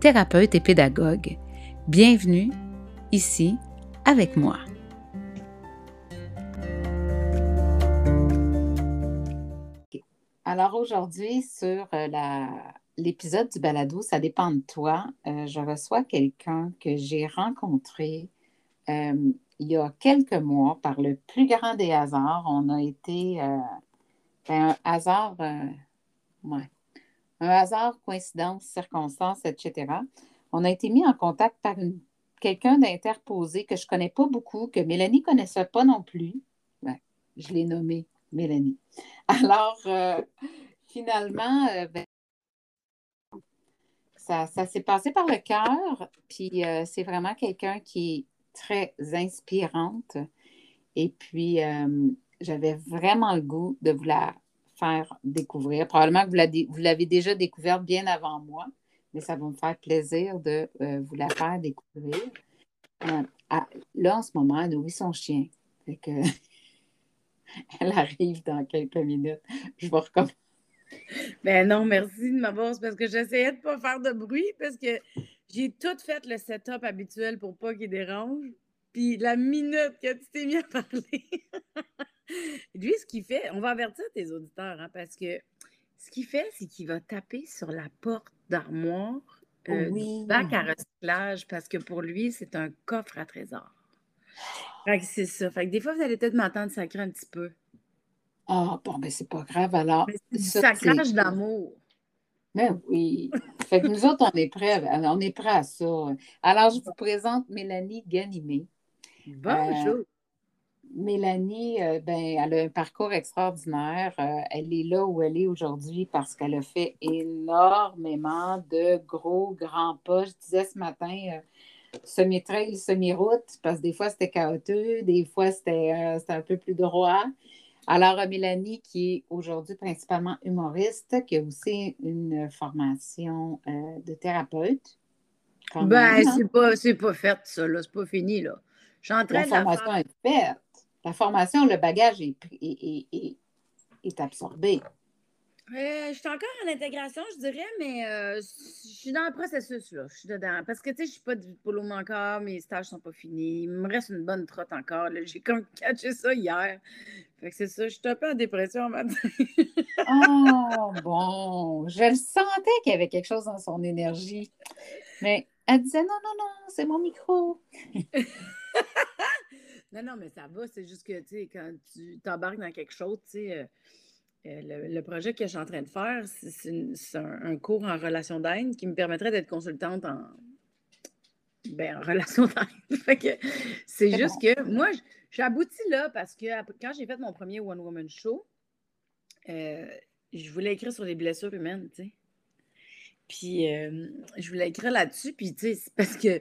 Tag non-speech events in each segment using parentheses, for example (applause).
thérapeute et pédagogue. Bienvenue ici avec moi. Alors aujourd'hui, sur euh, l'épisode du balado, ça dépend de toi, euh, je reçois quelqu'un que j'ai rencontré euh, il y a quelques mois par le plus grand des hasards. On a été ben, un hasard, ouais, un hasard, coïncidence, circonstance, etc. On a été mis en contact par quelqu'un d'interposé que je ne connais pas beaucoup, que Mélanie ne connaissait pas non plus. je l'ai nommé Mélanie. (laughs) Alors, euh, finalement, euh, ben, ça, s'est passé par le cœur, puis euh, c'est vraiment quelqu'un qui est très inspirante. Et puis, j'avais vraiment le goût de vous la découvrir. Probablement que vous l'avez déjà découverte bien avant moi, mais ça va me faire plaisir de vous la faire découvrir. là, en ce moment, elle nourrit son chien. (laughs) Elle arrive dans quelques minutes. Je vais recommencer. Ben non, merci de m'avoir. parce que j'essayais de ne pas faire de bruit parce que j'ai tout fait le setup habituel pour pas qu'il dérange. Puis la minute que tu t'es mis à parler, (laughs) lui, ce qu'il fait, on va avertir tes auditeurs, hein, parce que ce qu'il fait, c'est qu'il va taper sur la porte d'armoire euh, du bac à recyclage parce que pour lui, c'est un coffre à trésors. Fait que c'est ça. Fait que des fois, vous allez peut-être m'entendre sacrer un petit peu. Ah, bon, ben c'est pas grave alors. c'est du sacrage d'amour. Mais ben oui. fait que nous autres, on est prêts, on est prêts à ça. Alors, je vous présente Mélanie Ganimé. Bonjour. Euh, Mélanie, euh, ben, elle a un parcours extraordinaire. Euh, elle est là où elle est aujourd'hui parce qu'elle a fait énormément de gros, grands pas. Je disais ce matin, semi-trail, semi-route, parce que des fois c'était chaotique, des fois euh, c'était un peu plus droit. Alors, Mélanie, qui est aujourd'hui principalement humoriste, qui a aussi une formation euh, de thérapeute. Ben, hein? c'est pas, pas fait, ça, là. C'est pas fini, là. Je suis en train La formation est faite. La formation, le bagage est, est, est absorbé. Euh, je suis encore en intégration, je dirais, mais euh, je suis dans le processus, là. Je suis dedans. Parce que, tu sais, je suis pas du polo encore, mes stages sont pas finis. Il me reste une bonne trotte encore. J'ai comme catché ça hier. Fait que c'est ça, je suis un peu en dépression matin. oh, (laughs) bon. Je le sentais qu'il y avait quelque chose dans son énergie. Mais elle disait non, non, non, c'est mon micro. (laughs) non, non, mais ça va. C'est juste que, tu sais, quand tu t'embarques dans quelque chose, tu sais. Euh, euh, le, projet que je suis en train de faire, c'est un, cours en relation d'aide qui me permettrait d'être consultante en, ben, en relation d'aide. (laughs) c'est juste que moi, j'ai abouti là parce que quand j'ai fait mon premier One Woman Show, euh, je voulais écrire sur les blessures humaines, tu sais. Puis euh, je voulais écrire là-dessus, puis tu sais, parce que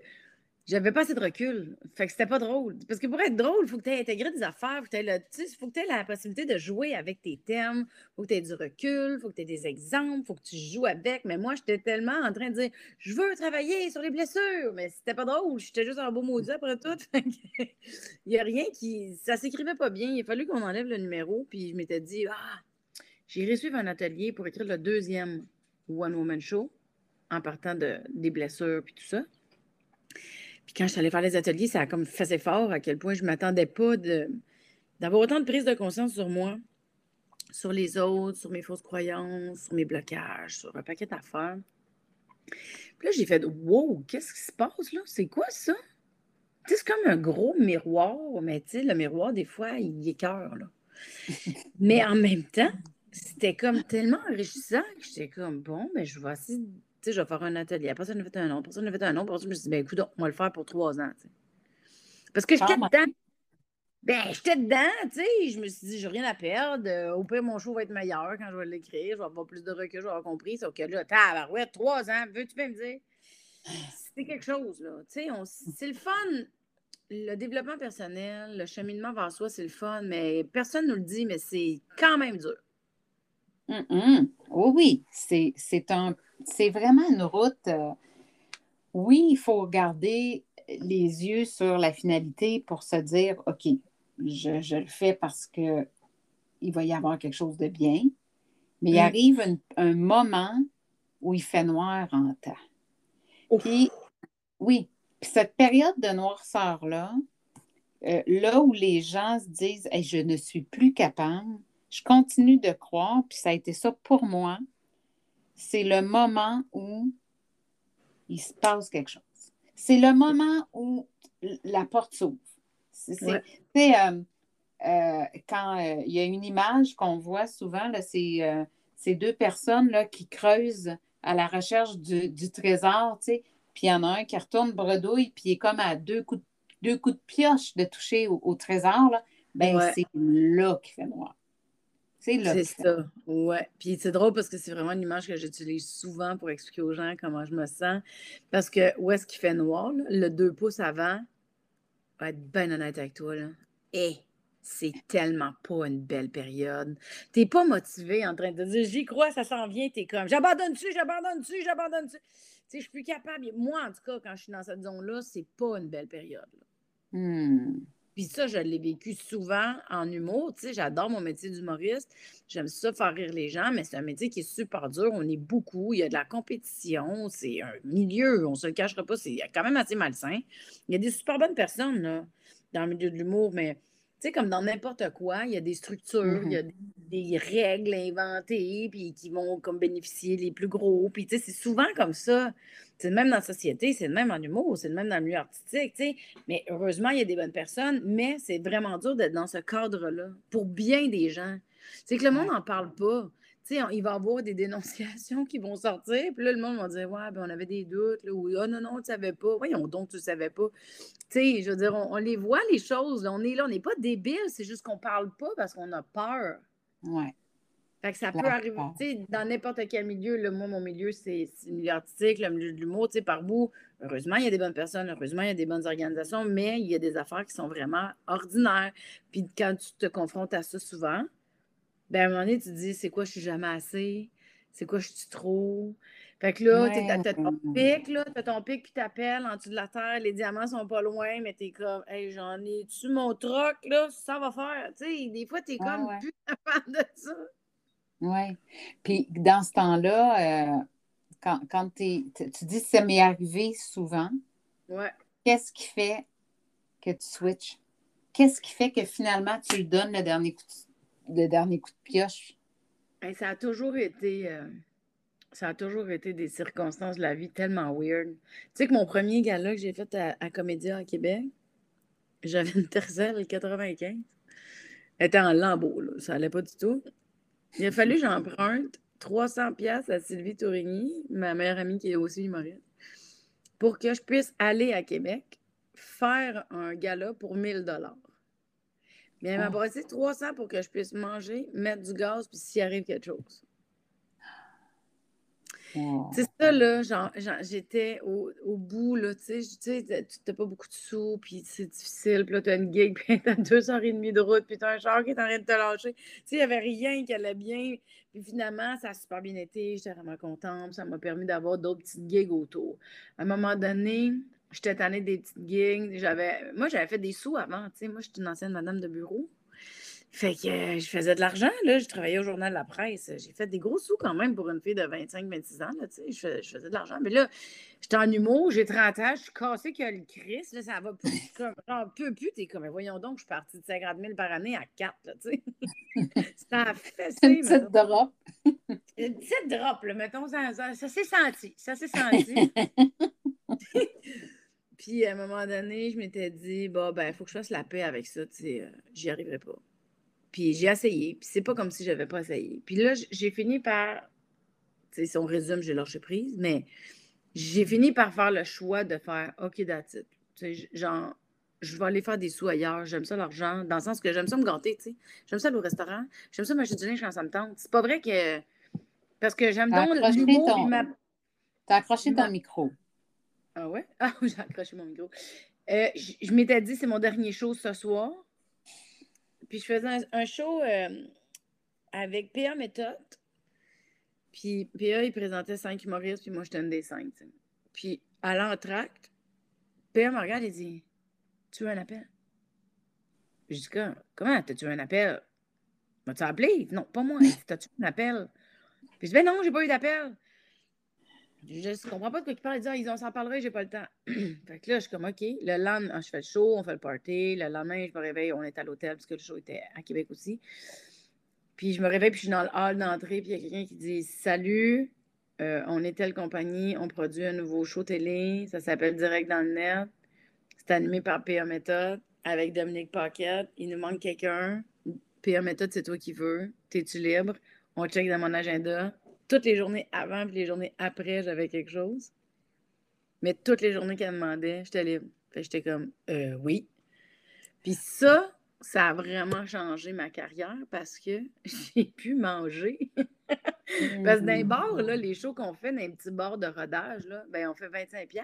j'avais pas assez de recul. Fait que c'était pas drôle. Parce que pour être drôle, il faut que tu aies intégré des affaires. Il faut que tu aies la possibilité de jouer avec tes thèmes. Il faut que tu aies du recul. Il faut que tu aies des exemples. Il faut que tu joues avec. Mais moi, j'étais tellement en train de dire Je veux travailler sur les blessures. Mais c'était pas drôle. J'étais juste un beau maudit après tout. (laughs) il n'y a rien qui. Ça s'écrivait pas bien. Il a fallu qu'on enlève le numéro. Puis je m'étais dit Ah, j'irai suivre un atelier pour écrire le deuxième One Woman Show en partant de, des blessures puis tout ça. Puis quand je suis allée faire les ateliers, ça a comme fait fort à quel point je ne m'attendais pas d'avoir autant de prise de conscience sur moi, sur les autres, sur mes fausses croyances, sur mes blocages, sur un paquet d'affaires. Puis là, j'ai fait Wow, qu'est-ce qui se passe là? C'est quoi ça? c'est comme un gros miroir, mais tu sais, le miroir, des fois, il écœure, là. mais en même temps, c'était comme tellement enrichissant que j'étais comme bon, mais je vais essayer sais, je vais faire un atelier. Après ça, a fait un autre. Après ça, on a fait un autre. Après ça, je me suis dit, ben écoute, on va le faire pour trois ans. Parce que j'étais dedans. Ben, j'étais dedans, tu sais. Je me suis dit, j'ai rien à perdre. Au pire, mon show va être meilleur quand je vais l'écrire. Je vais avoir plus de recul, je vais avoir compris. Sauf que là, tabarouette, trois ans, veux-tu bien me dire? c'est quelque chose, là. Tu sais, c'est le fun. Le développement personnel, le cheminement vers soi, c'est le fun, mais personne ne nous le dit, mais c'est quand même dur. Oui, oui, c'est un, c'est vraiment une route. Euh, oui, il faut garder les yeux sur la finalité pour se dire, OK, je, le fais parce que il va y avoir quelque chose de bien. Mais il mm. arrive un, moment où il fait noir en temps. Puis, oui, puis cette période de noirceur-là, euh, là où les gens se disent je ne suis plus capable, je continue de croire, puis ça a été ça pour moi, c'est le moment où il se passe quelque chose. C'est le moment où la porte s'ouvre. C'est euh, euh, quand euh, il y a une image qu'on voit souvent, c'est ces deux personnes là, qui creusent à la recherche du, trésor, puis il y en a un qui retourne bredouille, puis il est comme à deux coups de, deux coups de pioche de toucher au, trésor. Là. Ben, c'est là qu'il fait noir. C'est ça, ouais. Puis c'est drôle parce que c'est vraiment une image que j'utilise souvent pour expliquer aux gens comment je me sens. Parce que où est-ce qu'il fait noir, le deux pouces avant, va être bien honnête avec toi, là. Et c'est tellement pas une belle période. T'es pas motivé en train de dire j'y crois, ça s'en vient, t'es comme j'abandonne-tu, j'abandonne-tu, j'abandonne-tu? Tu sais, je suis plus capable. Moi, en tout cas, quand je suis dans cette zone-là, c'est pas une belle période. Hmm. Puis ça, je l'ai vécu souvent en humour. Tu sais, j'adore mon métier d'humoriste. J'aime ça faire rire les gens, mais c'est un métier qui est super dur. On est beaucoup. Il y a de la compétition. C'est un milieu, on ne se le cachera pas, c'est quand même assez malsain. Il y a des super bonnes personnes là, dans le milieu de l'humour, mais tu sais, comme dans n'importe quoi, il y a des structures, il y a mm-hmm. des, règles inventées, puis qui vont comme bénéficier les plus gros. Puis, tu sais, c'est souvent comme ça. C'est le même dans la société, c'est le même en humour, c'est le même dans le milieu artistique, tu sais. Mais heureusement, il y a des bonnes personnes, mais c'est vraiment dur d'être dans ce cadre-là pour bien des gens. C'est que le monde n'en parle pas il va y avoir des dénonciations qui vont sortir, puis là, le monde va dire Ouais, ben, on avait des doutes, là, ou Ah non, non, tu ne savais pas. Voyons donc, tu ne savais pas. Tu sais, je veux dire, on, les voit, les choses. on est là, on n'est pas débile, c'est juste qu'on ne parle pas parce qu'on a peur. Ouais. Fait que ça peut arriver, tu sais, dans n'importe quel milieu. Là, moi, mon milieu, c'est le milieu artistique, le milieu de l'humour, tu sais, par bout. Heureusement, il y a des bonnes personnes, heureusement, il y a des bonnes organisations, mais il y a des affaires qui sont vraiment ordinaires. Puis quand tu te confrontes à ça souvent, ben, à un moment donné, tu te dis, c'est quoi, je suis jamais assez? C'est quoi, je suis trop? Fait que là, t'as ton pic, là, t'as ton pic, puis t'appelles en dessous de la terre, les diamants sont pas loin, mais t'es comme, hey, j'en ai-tu mon troc, là, ça va faire. Tu sais, des fois, t'es comme plus capable de ça. Oui. Puis dans ce temps-là, euh, quand, quand tu dis ça m'est arrivé souvent, ouais. qu'est-ce qui fait que tu switches? Qu'est-ce qui fait que finalement tu lui donnes le dernier coup de le dernier coup de pioche? ça a toujours été. Euh, ça a toujours été des circonstances de la vie tellement weird. Tu sais que mon premier gala que j'ai fait à, Comédia à Québec, j'avais une Tercel 95. Elle était en lambeau, là. ça allait pas du tout. Il a fallu que j'emprunte 300 pièces à Sylvie Tourigny, ma meilleure amie qui est aussi humoriste, pour que je puisse aller à Québec faire un gala pour 1000 dollars. Mais elle m'a brassé 300 pour que je puisse manger, mettre du gaz, puis s'il arrive quelque chose. C'est ça, là, j'étais au, bout, là, tu sais, tu n'as pas beaucoup de sous, puis c'est difficile, puis là, tu as une gig, (laughs) puis t'as deux heures et demie de route, puis t'as un char qui est en train de te lâcher. Tu sais, il n'y avait rien qui allait bien, puis finalement, ça a super bien été, j'étais vraiment contente, ça m'a permis d'avoir d'autres petites gigs autour. À un moment donné, J'étais tannée des petites gigs. Moi, j'avais fait des sous avant. Tu sais. Moi, j'étais une ancienne madame de bureau. Fait que euh, je faisais de l'argent, là. Je travaillais au journal de la presse. J'ai fait des gros sous quand même pour une fille de 25-26 ans, là, tu sais. Je, faisais de l'argent. Mais là, j'étais en humour, j'ai 30 ans, je suis cassée que le Chris, là, ça va plus. Comme, genre, peu plus, t'es comme, voyons donc, je suis partie de 50 000 par année à 4, là, tu sais. (laughs) ça a fait (laughs) Une petite drop. Une petite drop, là, mettons, ça, ça, ça s'est senti. Ça s'est senti. (laughs) Puis à un moment donné, je m'étais dit, bon, ben, il faut que je fasse la paix avec ça, tu sais, euh, j'y arriverai pas. Puis j'ai essayé, puis c'est pas comme si j'avais pas essayé. Puis là, j'ai fini par, tu sais, si on résume, j'ai lâché prise, mais j'ai fini par faire le choix de faire, OK, that's it. Tu sais, genre, je vais aller faire des sous ailleurs, j'aime ça l'argent, dans le sens que j'aime ça me gâter, tu sais. J'aime ça aller au restaurant, j'aime ça m'acheter du linge quand ça me tente. C'est pas vrai que. Parce que j'aime donc l'humour. Ton... T'as accroché ton micro. Ah ouais? (laughs) Ah, j'ai accroché mon micro. Euh, je, m'étais dit, c'est mon dernier show ce soir. Puis je faisais un, show euh, avec P.A. Méthode. Puis P.A. il présentait cinq humoristes, puis moi, je tenais des cinq. Puis à l'entracte, P.A. me regarde et dit Tu veux un appel? Je dis Comment T'as-tu un appel? M'as-tu appelé? Non, pas moi. T'as-tu un appel? Puis je dis Ben non, j'ai pas eu d'appel. Je ne comprends pas de quoi ils parlent. Ils disent, ah, ils s'en parleraient, j'ai pas le temps. (clears throat) fait que là, je suis comme, OK. Le lendemain, je fais le show, on fait le party. Le lendemain, je me réveille, on est à l'hôtel, parce que le show était à Québec aussi. Puis je me réveille, puis je suis dans le hall d'entrée, puis il y a quelqu'un qui dit Salut, euh, on est telle compagnie, on produit un nouveau show télé, ça s'appelle Direct dans le net. C'est animé par PA Méthode avec Dominique Paquette. Il nous manque quelqu'un. PA Méthode, c'est toi qui veux. T'es-tu libre? On check dans mon agenda toutes les journées avant et les journées après, j'avais quelque chose. Mais toutes les journées qu'elle demandait, j'étais libre. J'étais comme, euh, oui. Puis ça, ça a vraiment changé ma carrière parce que (laughs) j'ai pu manger. (laughs) parce que dans les bars, là, les shows qu'on fait dans les petits bars de rodage, là, ben, on fait 25$. Tu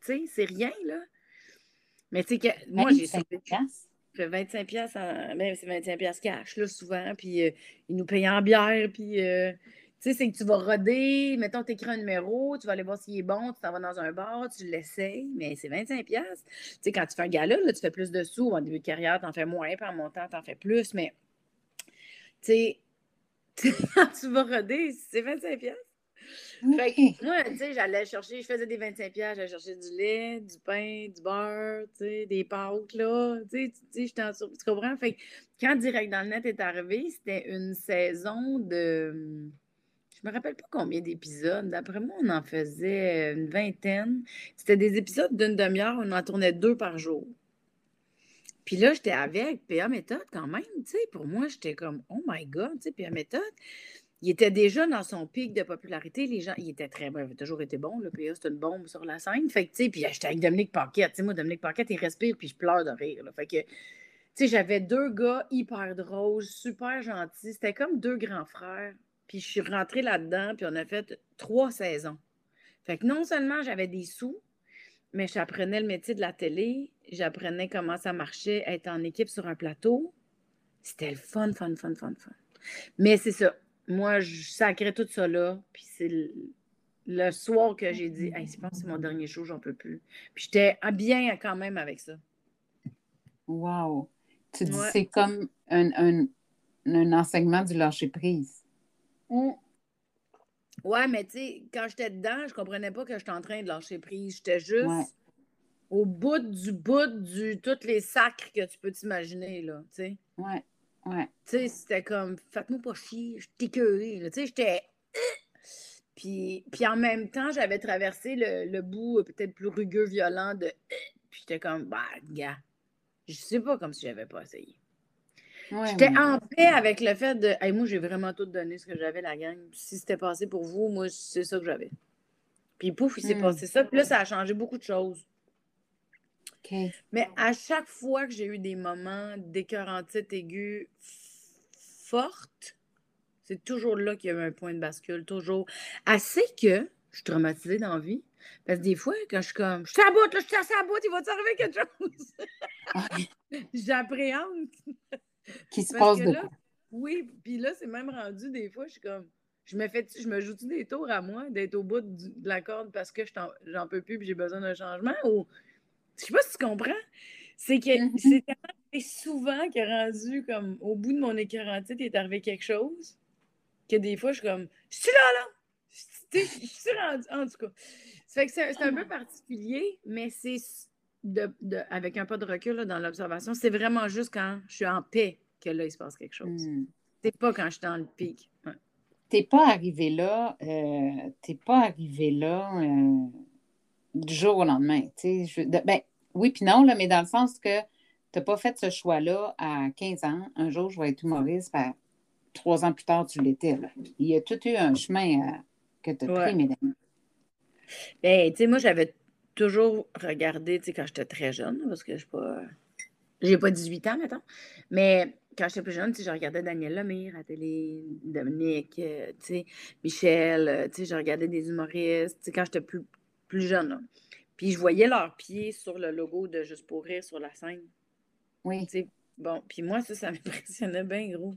sais, c'est rien, là. Mais tu sais que moi, j'ai fait 25 pièces ben, c'est 25 pièces cash là souvent puis euh, ils nous payent en bière puis euh, tu sais c'est que tu vas roder mettons tu écris un numéro tu vas aller voir s'il est bon tu t'en vas dans un bar tu l'essayes mais c'est 25 pièces tu sais quand tu fais un gala là, tu fais plus de sous en début de carrière tu en fais moins puis en montant tu en fais plus mais tu sais (laughs) quand tu vas roder c'est 25 pièces fait que, moi, tu sais, j'allais chercher, je faisais des 25 pièces, j'allais chercher du lait, du pain, du beurre, tu sais, des pâtes, là. Tu sais, j'étais en sur... Tu comprends? Fait que quand Direct dans le net est arrivé, c'était une saison de. Je me rappelle pas combien d'épisodes. D'après moi, on en faisait une vingtaine. C'était des épisodes d'une demi-heure, on en tournait deux par jour. Puis là, j'étais avec PA Méthode quand même, tu sais. Pour moi, j'étais comme, oh my God, tu sais, PA Méthode il était déjà dans son pic de popularité. Les gens, il était très bon, il avait toujours été bon. Le PA, c'était une bombe sur la scène. Fait que, puis j'étais avec Dominique Paquette. Tu moi, Dominique Paquette, il respire, puis je pleure de rire. Fait que, tu j'avais deux gars hyper drôles, super gentils. C'était comme deux grands frères. Puis je suis rentrée là-dedans, puis on a fait trois saisons. Fait que non seulement j'avais des sous, mais j'apprenais le métier de la télé, j'apprenais comment ça marchait, être en équipe sur un plateau. C'était le fun, fun, fun, fun, fun. Mais c'est ça moi, je sacrais tout ça là. Puis c'est le, soir que j'ai dit, hey, je pense que c'est mon dernier show, j'en peux plus. Puis j'étais bien quand même avec ça. Wow. Tu dis c'est comme un, un, un, enseignement du lâcher prise. Mmh. Ouais, mais tu sais, quand j'étais dedans, je comprenais pas que j'étais en train de lâcher prise. J'étais juste au bout du bout du tous les sacres que tu peux t'imaginer, là, tu sais. Ouais. Ouais. Tu sais, c'était comme, faites-moi pas chier, je t'écœurée. Tu sais, j'étais. Puis, puis en même temps, j'avais traversé le, le bout euh, peut-être plus rugueux, violent de. Puis j'étais comme, bah, gars, je sais pas comme si j'avais pas essayé. j'étais en paix avec le fait de. Hey, moi, j'ai vraiment tout donné ce que j'avais, la gang. Si c'était passé pour vous, moi, c'est ça que j'avais. Puis pouf, il s'est hmm. passé ça. Puis là, ça a changé beaucoup de choses. Mais à chaque fois que j'ai eu des moments d'écœurantite aiguë forte, c'est toujours là qu'il y a eu un point de bascule, toujours. Assez que je suis traumatisée dans la vie. Parce que des fois, quand je suis comme, je suis à bout, là, je suis à bout, il va t'arriver quelque chose? (laughs) J'appréhende. Qui se passe de Oui, puis là, c'est même rendu des fois, je suis comme, je me fais, je me joue des tours à moi d'être au bout de la corde parce que j'en peux plus et j'ai besoin d'un changement ou je sais pas si tu comprends. C'est que mm-hmm. c'est tellement souvent est rendu comme au bout de mon écœurantite, il est arrivé quelque chose que des fois, je suis comme Je suis là, là! Je suis rendu. En tout cas. Ça fait que c'est un peu particulier, mais c'est de, avec un pas de recul dans l'observation, c'est vraiment juste quand je suis en paix que là, il se passe quelque chose. Mm. C'est pas quand je suis dans le pic. Tu T'es pas arrivé là, euh, t'es pas arrivé là. Euh, du jour au lendemain. Je, ben, oui, puis non, là, mais dans le sens que tu n'as pas fait ce choix-là à 15 ans. Un jour, je vais être humoriste. Ben, trois ans plus tard, tu l'étais. Il y a tout eu un chemin euh, que tu as pris, mesdames. Ben, tu sais, moi, j'avais toujours regardé, tu sais, quand j'étais très jeune, parce que je pas. J'ai pas 18 ans, maintenant. Mais quand j'étais plus jeune, tu sais, je regardais Daniel Lemire à la télé, Dominique, euh, tu sais, Michel, euh, tu sais, je regardais des humoristes. Tu sais, quand j'étais plus plus jeune. Puis je voyais leurs pieds sur le logo de Juste pour rire sur la scène. Oui. bon, puis moi, ça, ça (laughs) m'impressionnait bien gros.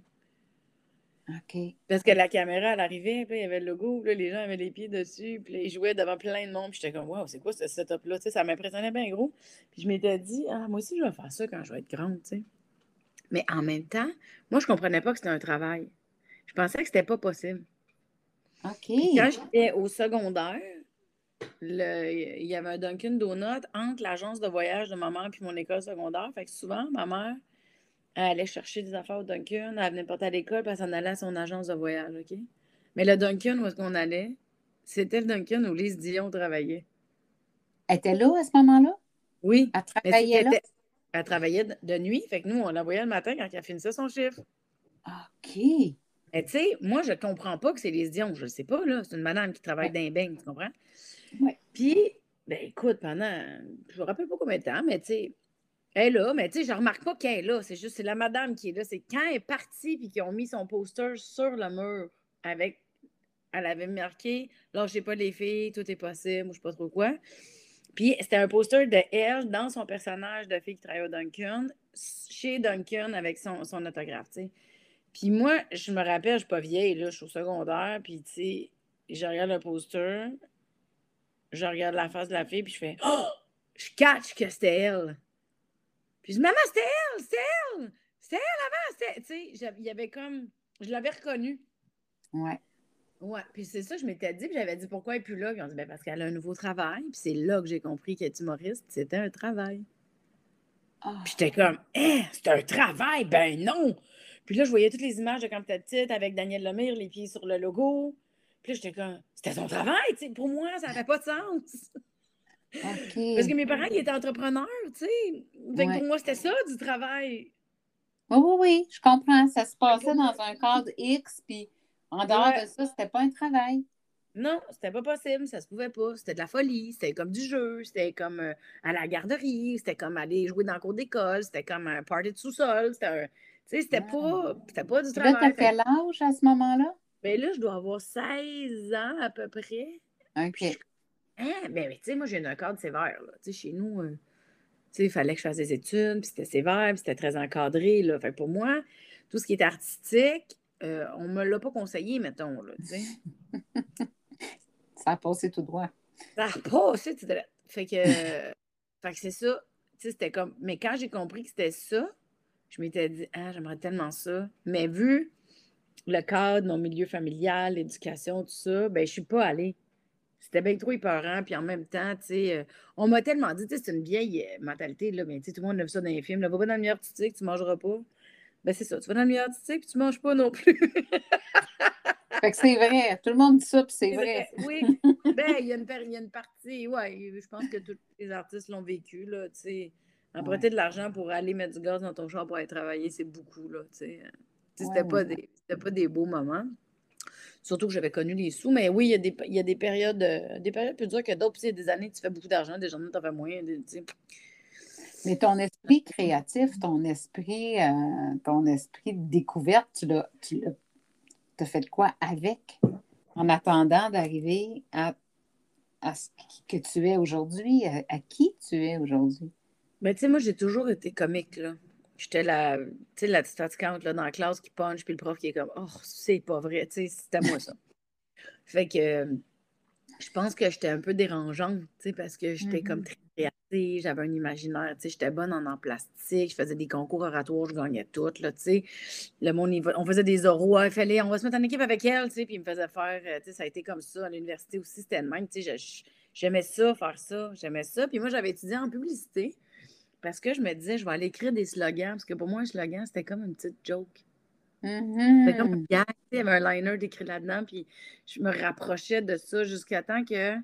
OK. Parce que la caméra, elle arrivait, puis il y avait le logo, là, les gens avaient les pieds dessus, puis ils jouaient devant plein de monde, puis j'étais comme, waouh, c'est quoi ce setup-là? Ça m'impressionnait bien gros. Puis je m'étais dit, ah, moi aussi, je vais faire ça quand je vais être grande, tu sais. Mais en même temps, moi, je comprenais pas que c'était un travail. Je pensais que c'était pas possible. OK. quand j'étais au secondaire, il y avait un Dunkin' Donut entre l'agence de voyage de ma mère et mon école secondaire. Fait que souvent, ma mère, elle allait chercher des affaires au Dunkin', elle venait porter à l'école, puis elle s'en allait à son agence de voyage, OK? Mais le Dunkin' où est-ce qu'on allait, c'était le Dunkin' où Lise Dion travaillait. Elle était là à ce moment-là? Oui. Elle travaillait là? Elle travaillait de nuit, fait que nous, on la voyait le matin quand elle finissait son chiffre. OK. Mais tu sais, moi, je ne comprends pas que c'est Lise Dion. Je ne sais pas, là. C'est une madame qui travaille dans un tu comprends? Puis, ben écoute, pendant, je me rappelle pas combien de temps, mais tu sais, elle est là, mais tu sais, je remarque pas qu'elle est là. C'est juste, c'est la madame qui est là. C'est quand elle est partie puis qu'ils ont mis son poster sur le mur avec, elle avait marqué, lâchez pas les filles, tout est possible, ou je sais pas trop quoi. Puis c'était un poster de elle dans son personnage de fille qui travaille au Duncan, chez Duncan avec son, son autographe, tu sais. Puis moi, je me rappelle, je suis pas vieille, là, je suis au secondaire, puis tu sais, je regarde le poster, je regarde la face de la fille, puis je fais Oh! Je catch que c'était elle. Puis je dis Maman, c'était elle, c'était elle! C'était elle avant! Tu sais, il y avait comme. Je l'avais reconnue. Ouais. Ouais, puis c'est ça, je m'étais dit, puis j'avais dit pourquoi elle n'est plus là? Puis on dit ben parce qu'elle a un nouveau travail. Puis c'est là que j'ai compris qu'elle est humoriste. C'était un travail. Ah. Puis j'étais comme, hein, c'est un travail? Ben non! Puis là, je voyais toutes les images de quand j'étais petite avec Daniel Lemire, les pieds sur le logo. Puis là, j'étais comme, c'était son travail, tu sais. Pour moi, ça n'avait pas de sens. Parce que mes parents, ils étaient entrepreneurs, tu sais. Fait que pour moi, c'était ça, du travail. Oui, oui, oui, je comprends. Ça se passait dans un cadre X, puis en dehors de ça, c'était pas un travail. Non, c'était pas possible, ça se pouvait pas. C'était de la folie, c'était comme du jeu, c'était comme euh, à la garderie, c'était comme aller jouer dans le cours d'école, c'était comme un party de sous-sol, c'était un, sais, c'était pas, pas du travail. Là, quel âge à ce moment-là? Ben là, je dois avoir 16 ans à peu près. OK. Hein? Ben, tu sais, moi, j'ai un cadre sévère. Là. Tu sais, chez nous, euh, tu sais, il fallait que je fasse des études, puis c'était sévère, puis c'était très encadré. Là. Fait pour moi, tout ce qui est artistique, euh, on me l'a pas conseillé, mettons. Là, (laughs) ça a passé tout droit. Ça a passé tout droit. Fait que, fait que c'est ça. Tu sais, c'était comme... Mais quand j'ai compris que c'était ça, je m'étais dit, ah, j'aimerais tellement ça. Mais vu le cadre, mon milieu familial, l'éducation, tout ça, ben, je suis pas allée. C'était bien trop épeurant. Puis en même temps, tu sais, euh, on m'a tellement dit, tu sais, c'est une vieille euh, mentalité, là, mais tu sais, tout le monde a vu ça dans les films. Là, va pas dans le milieu artistique, tu mangeras pas. Ben, c'est ça. Tu vas dans le milieu artistique, puis tu manges pas non plus. (laughs) fait que c'est vrai. Tout le monde dit ça, puis c'est vrai. Oui. ben, il y, a une partie, ouais, je pense que tous les artistes l'ont vécu, là, tu sais. Emprunter de l'argent pour aller mettre du gaz dans ton char pour aller travailler, c'est beaucoup, là, tu sais. C'était pas, des, pas des beaux moments. Surtout que j'avais connu les sous. Mais oui, il y a des, il y a des périodes, euh, des périodes plus dures que d'autres. Puis il y a des années, tu fais beaucoup d'argent, des journées, tu en fais moins. Mais ton esprit créatif, ton esprit, euh, ton esprit de découverte, tu l'as, tu as fait quoi avec en attendant d'arriver à, à ce que tu es aujourd'hui, à qui tu es aujourd'hui? Mais tu sais, moi, j'ai toujours été comique, là. J'étais la, tu sais, la petite fatigante, là, dans la classe qui punch, puis le prof qui est comme, oh, c'est pas vrai, tu sais, c'était moi, ça. (laughs) fait que je pense que j'étais un peu dérangeante, tu sais, parce que j'étais comme mm-hmm. très créative, j'avais un imaginaire, tu sais, j'étais bonne en en plastique, je faisais des concours oratoires, je gagnais toutes, là, tu sais. Le monde, on faisait des oraux, il fallait, on va se mettre en équipe avec elle, tu sais, puis il me faisait faire, euh, tu sais, ça a été comme ça, à l'université aussi, c'était le même, tu sais, j'aimais ça, faire ça, j'aimais ça. Puis moi, j'avais étudié en publicité. Parce que je me disais, je vais aller écrire des slogans, parce que pour moi, un slogan, c'était comme une petite joke. C'était comme mm-hmm. il y avait un liner décrit là-dedans, puis je me rapprochais de ça jusqu'à temps que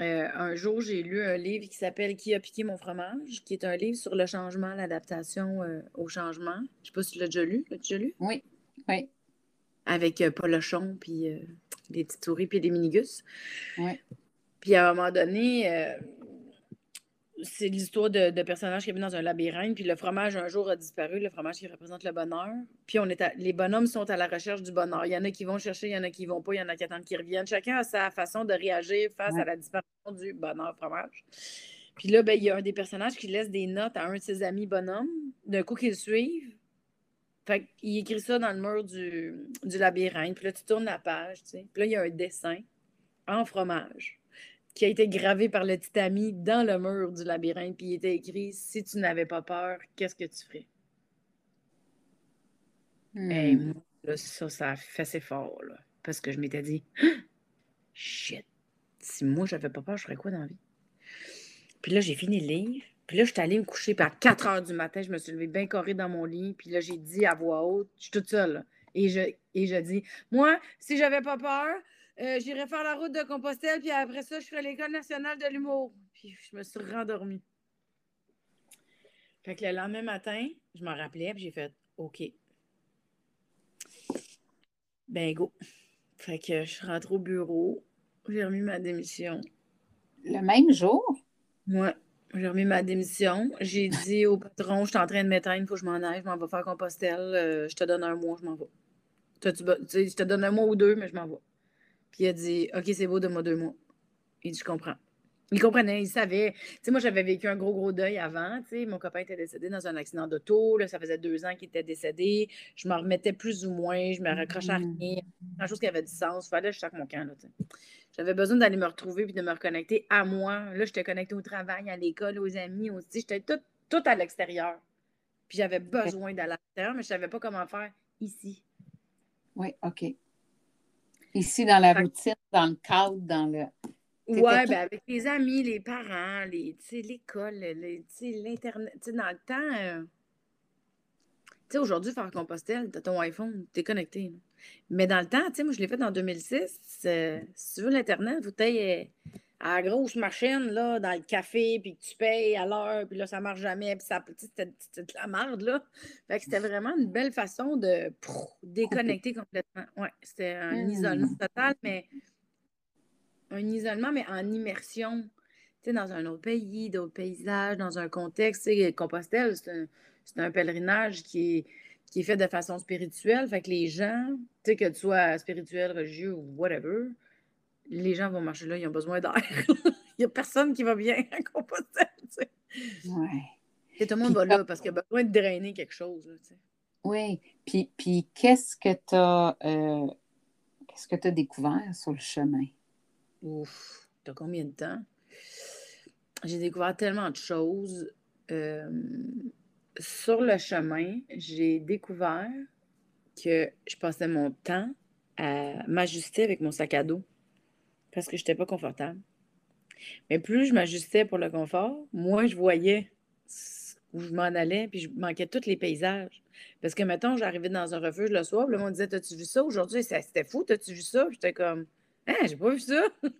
euh, un jour, j'ai lu un livre qui s'appelle Qui a piqué mon fromage, qui est un livre sur le changement, l'adaptation euh, au changement. Je ne sais pas si tu l'as déjà lu. L'as-tu déjà lu? Oui, oui. Avec euh, Paul Lechon, puis les petites souris, puis les minigus. Oui. Puis à un moment donné, c'est l'histoire de, de personnages qui habitent dans un labyrinthe, puis le fromage un jour a disparu, le fromage qui représente le bonheur. Puis on est les bonhommes sont à la recherche du bonheur. Il y en a qui vont chercher, il y en a qui vont pas, il y en a qui attendent qu'ils reviennent. Chacun a sa façon de réagir face à la disparition du bonheur fromage. Puis là, ben, il y a un des personnages qui laisse des notes à un de ses amis bonhommes, d'un coup qu'ils suivent. Fait qu'il écrit ça dans le mur du, du labyrinthe. Puis là, tu tournes la page, tu sais. Puis là, il y a un dessin en fromage qui a été gravé par le petit ami dans le mur du labyrinthe, puis il était écrit Si tu n'avais pas peur, qu'est-ce que tu ferais? Et hmm. moi, ça, ça a fait assez fort, là, parce que je m'étais dit Shit, si moi, j'avais pas peur, je ferais quoi dans la vie? Puis là, j'ai fini le livre. Puis là, je suis allée me coucher. Puis à 4 heures du matin, je me suis levée bien corée dans mon lit. Puis là, j'ai dit à voix haute, je suis toute seule. Et je, et je dis, moi, si j'avais pas peur, euh, j'irai faire la route de Compostelle, puis après ça, je ferai l'École nationale de l'humour. Puis je me suis rendormie. Fait que le lendemain matin, je m'en rappelais, puis j'ai fait OK. Ben go. Fait que je suis rentrée au bureau, j'ai remis ma démission. Le même jour? Ouais. J'ai remis ma démission. J'ai dit au patron, je suis en train de m'éteindre, il faut que je m'en aille, je m'en vais faire Compostelle. Euh, je te donne un mois, je m'en vais. je te donne un mois ou deux, mais je m'en vais. Puis il a dit OK, c'est beau, de moi deux mois. Il dit Je comprends. Il comprenait, il savait. Tu sais, moi, j'avais vécu un gros, gros deuil avant. Tu sais, mon copain était décédé dans un accident d'auto. Ça faisait deux ans qu'il était décédé. Je m'en remettais plus ou moins. Je me raccrochais à mm. rien. Quelque chose qui avait du sens. Il fallait que je saque mon camp. J'avais besoin d'aller me retrouver puis de me reconnecter à moi. Là, j'étais connectée au travail, à l'école, aux amis. Aussi. J'étais tout, tout à l'extérieur. Puis j'avais besoin d'aller à l'extérieur, mais je ne savais pas comment faire ici. Oui, OK. Ici, dans la routine, dans le cadre, dans le. Oui, ben avec les amis, les parents, les, l'école, l'Internet. Dans le temps, euh, tu sais, aujourd'hui, faire Compostelle, tu as ton iPhone, tu es connecté. Mais dans le temps, tu sais, moi, je l'ai fait en 2006. si tu veux l'Internet, vous à la grosse machine, là, dans le café, puis tu payes à l'heure, puis là, ça marche jamais, puis ça, c'était de la merde, là. Fait que c'était vraiment une belle façon de déconnecter complètement. Ouais, c'était un mmh. isolement total, mais un isolement, mais en immersion, tu sais, dans un autre pays, d'autres paysages, dans un contexte, tu sais, Compostelle, c'est un, un, pèlerinage qui est, qui est fait de façon spirituelle, fait que les gens, tu sais, que tu sois spirituel, religieux ou whatever, les gens vont marcher là, ils ont besoin d'air. (laughs) Il n'y a personne qui va bien (laughs) à Compostelle. Tu sais. Ouais. tout le monde va là parce qu'il a besoin de drainer quelque chose. Oui. Puis, puis qu'est-ce que tu as, euh, qu'est-ce que as découvert sur le chemin? Ouf, t'as combien de temps? J'ai découvert tellement de choses. Euh, sur le chemin, j'ai découvert que je passais mon temps à m'ajuster avec mon sac à dos parce que je n'étais pas confortable. Mais plus je m'ajustais pour le confort, moins je voyais où je m'en allais, puis je manquais tous les paysages. Parce que, mettons, j'arrivais dans un refuge le soir, le monde disait T'as-tu vu ça aujourd'hui? C'était fou, t'as-tu vu ça? J'étais comme Hein, j'ai pas vu ça. (laughs) là,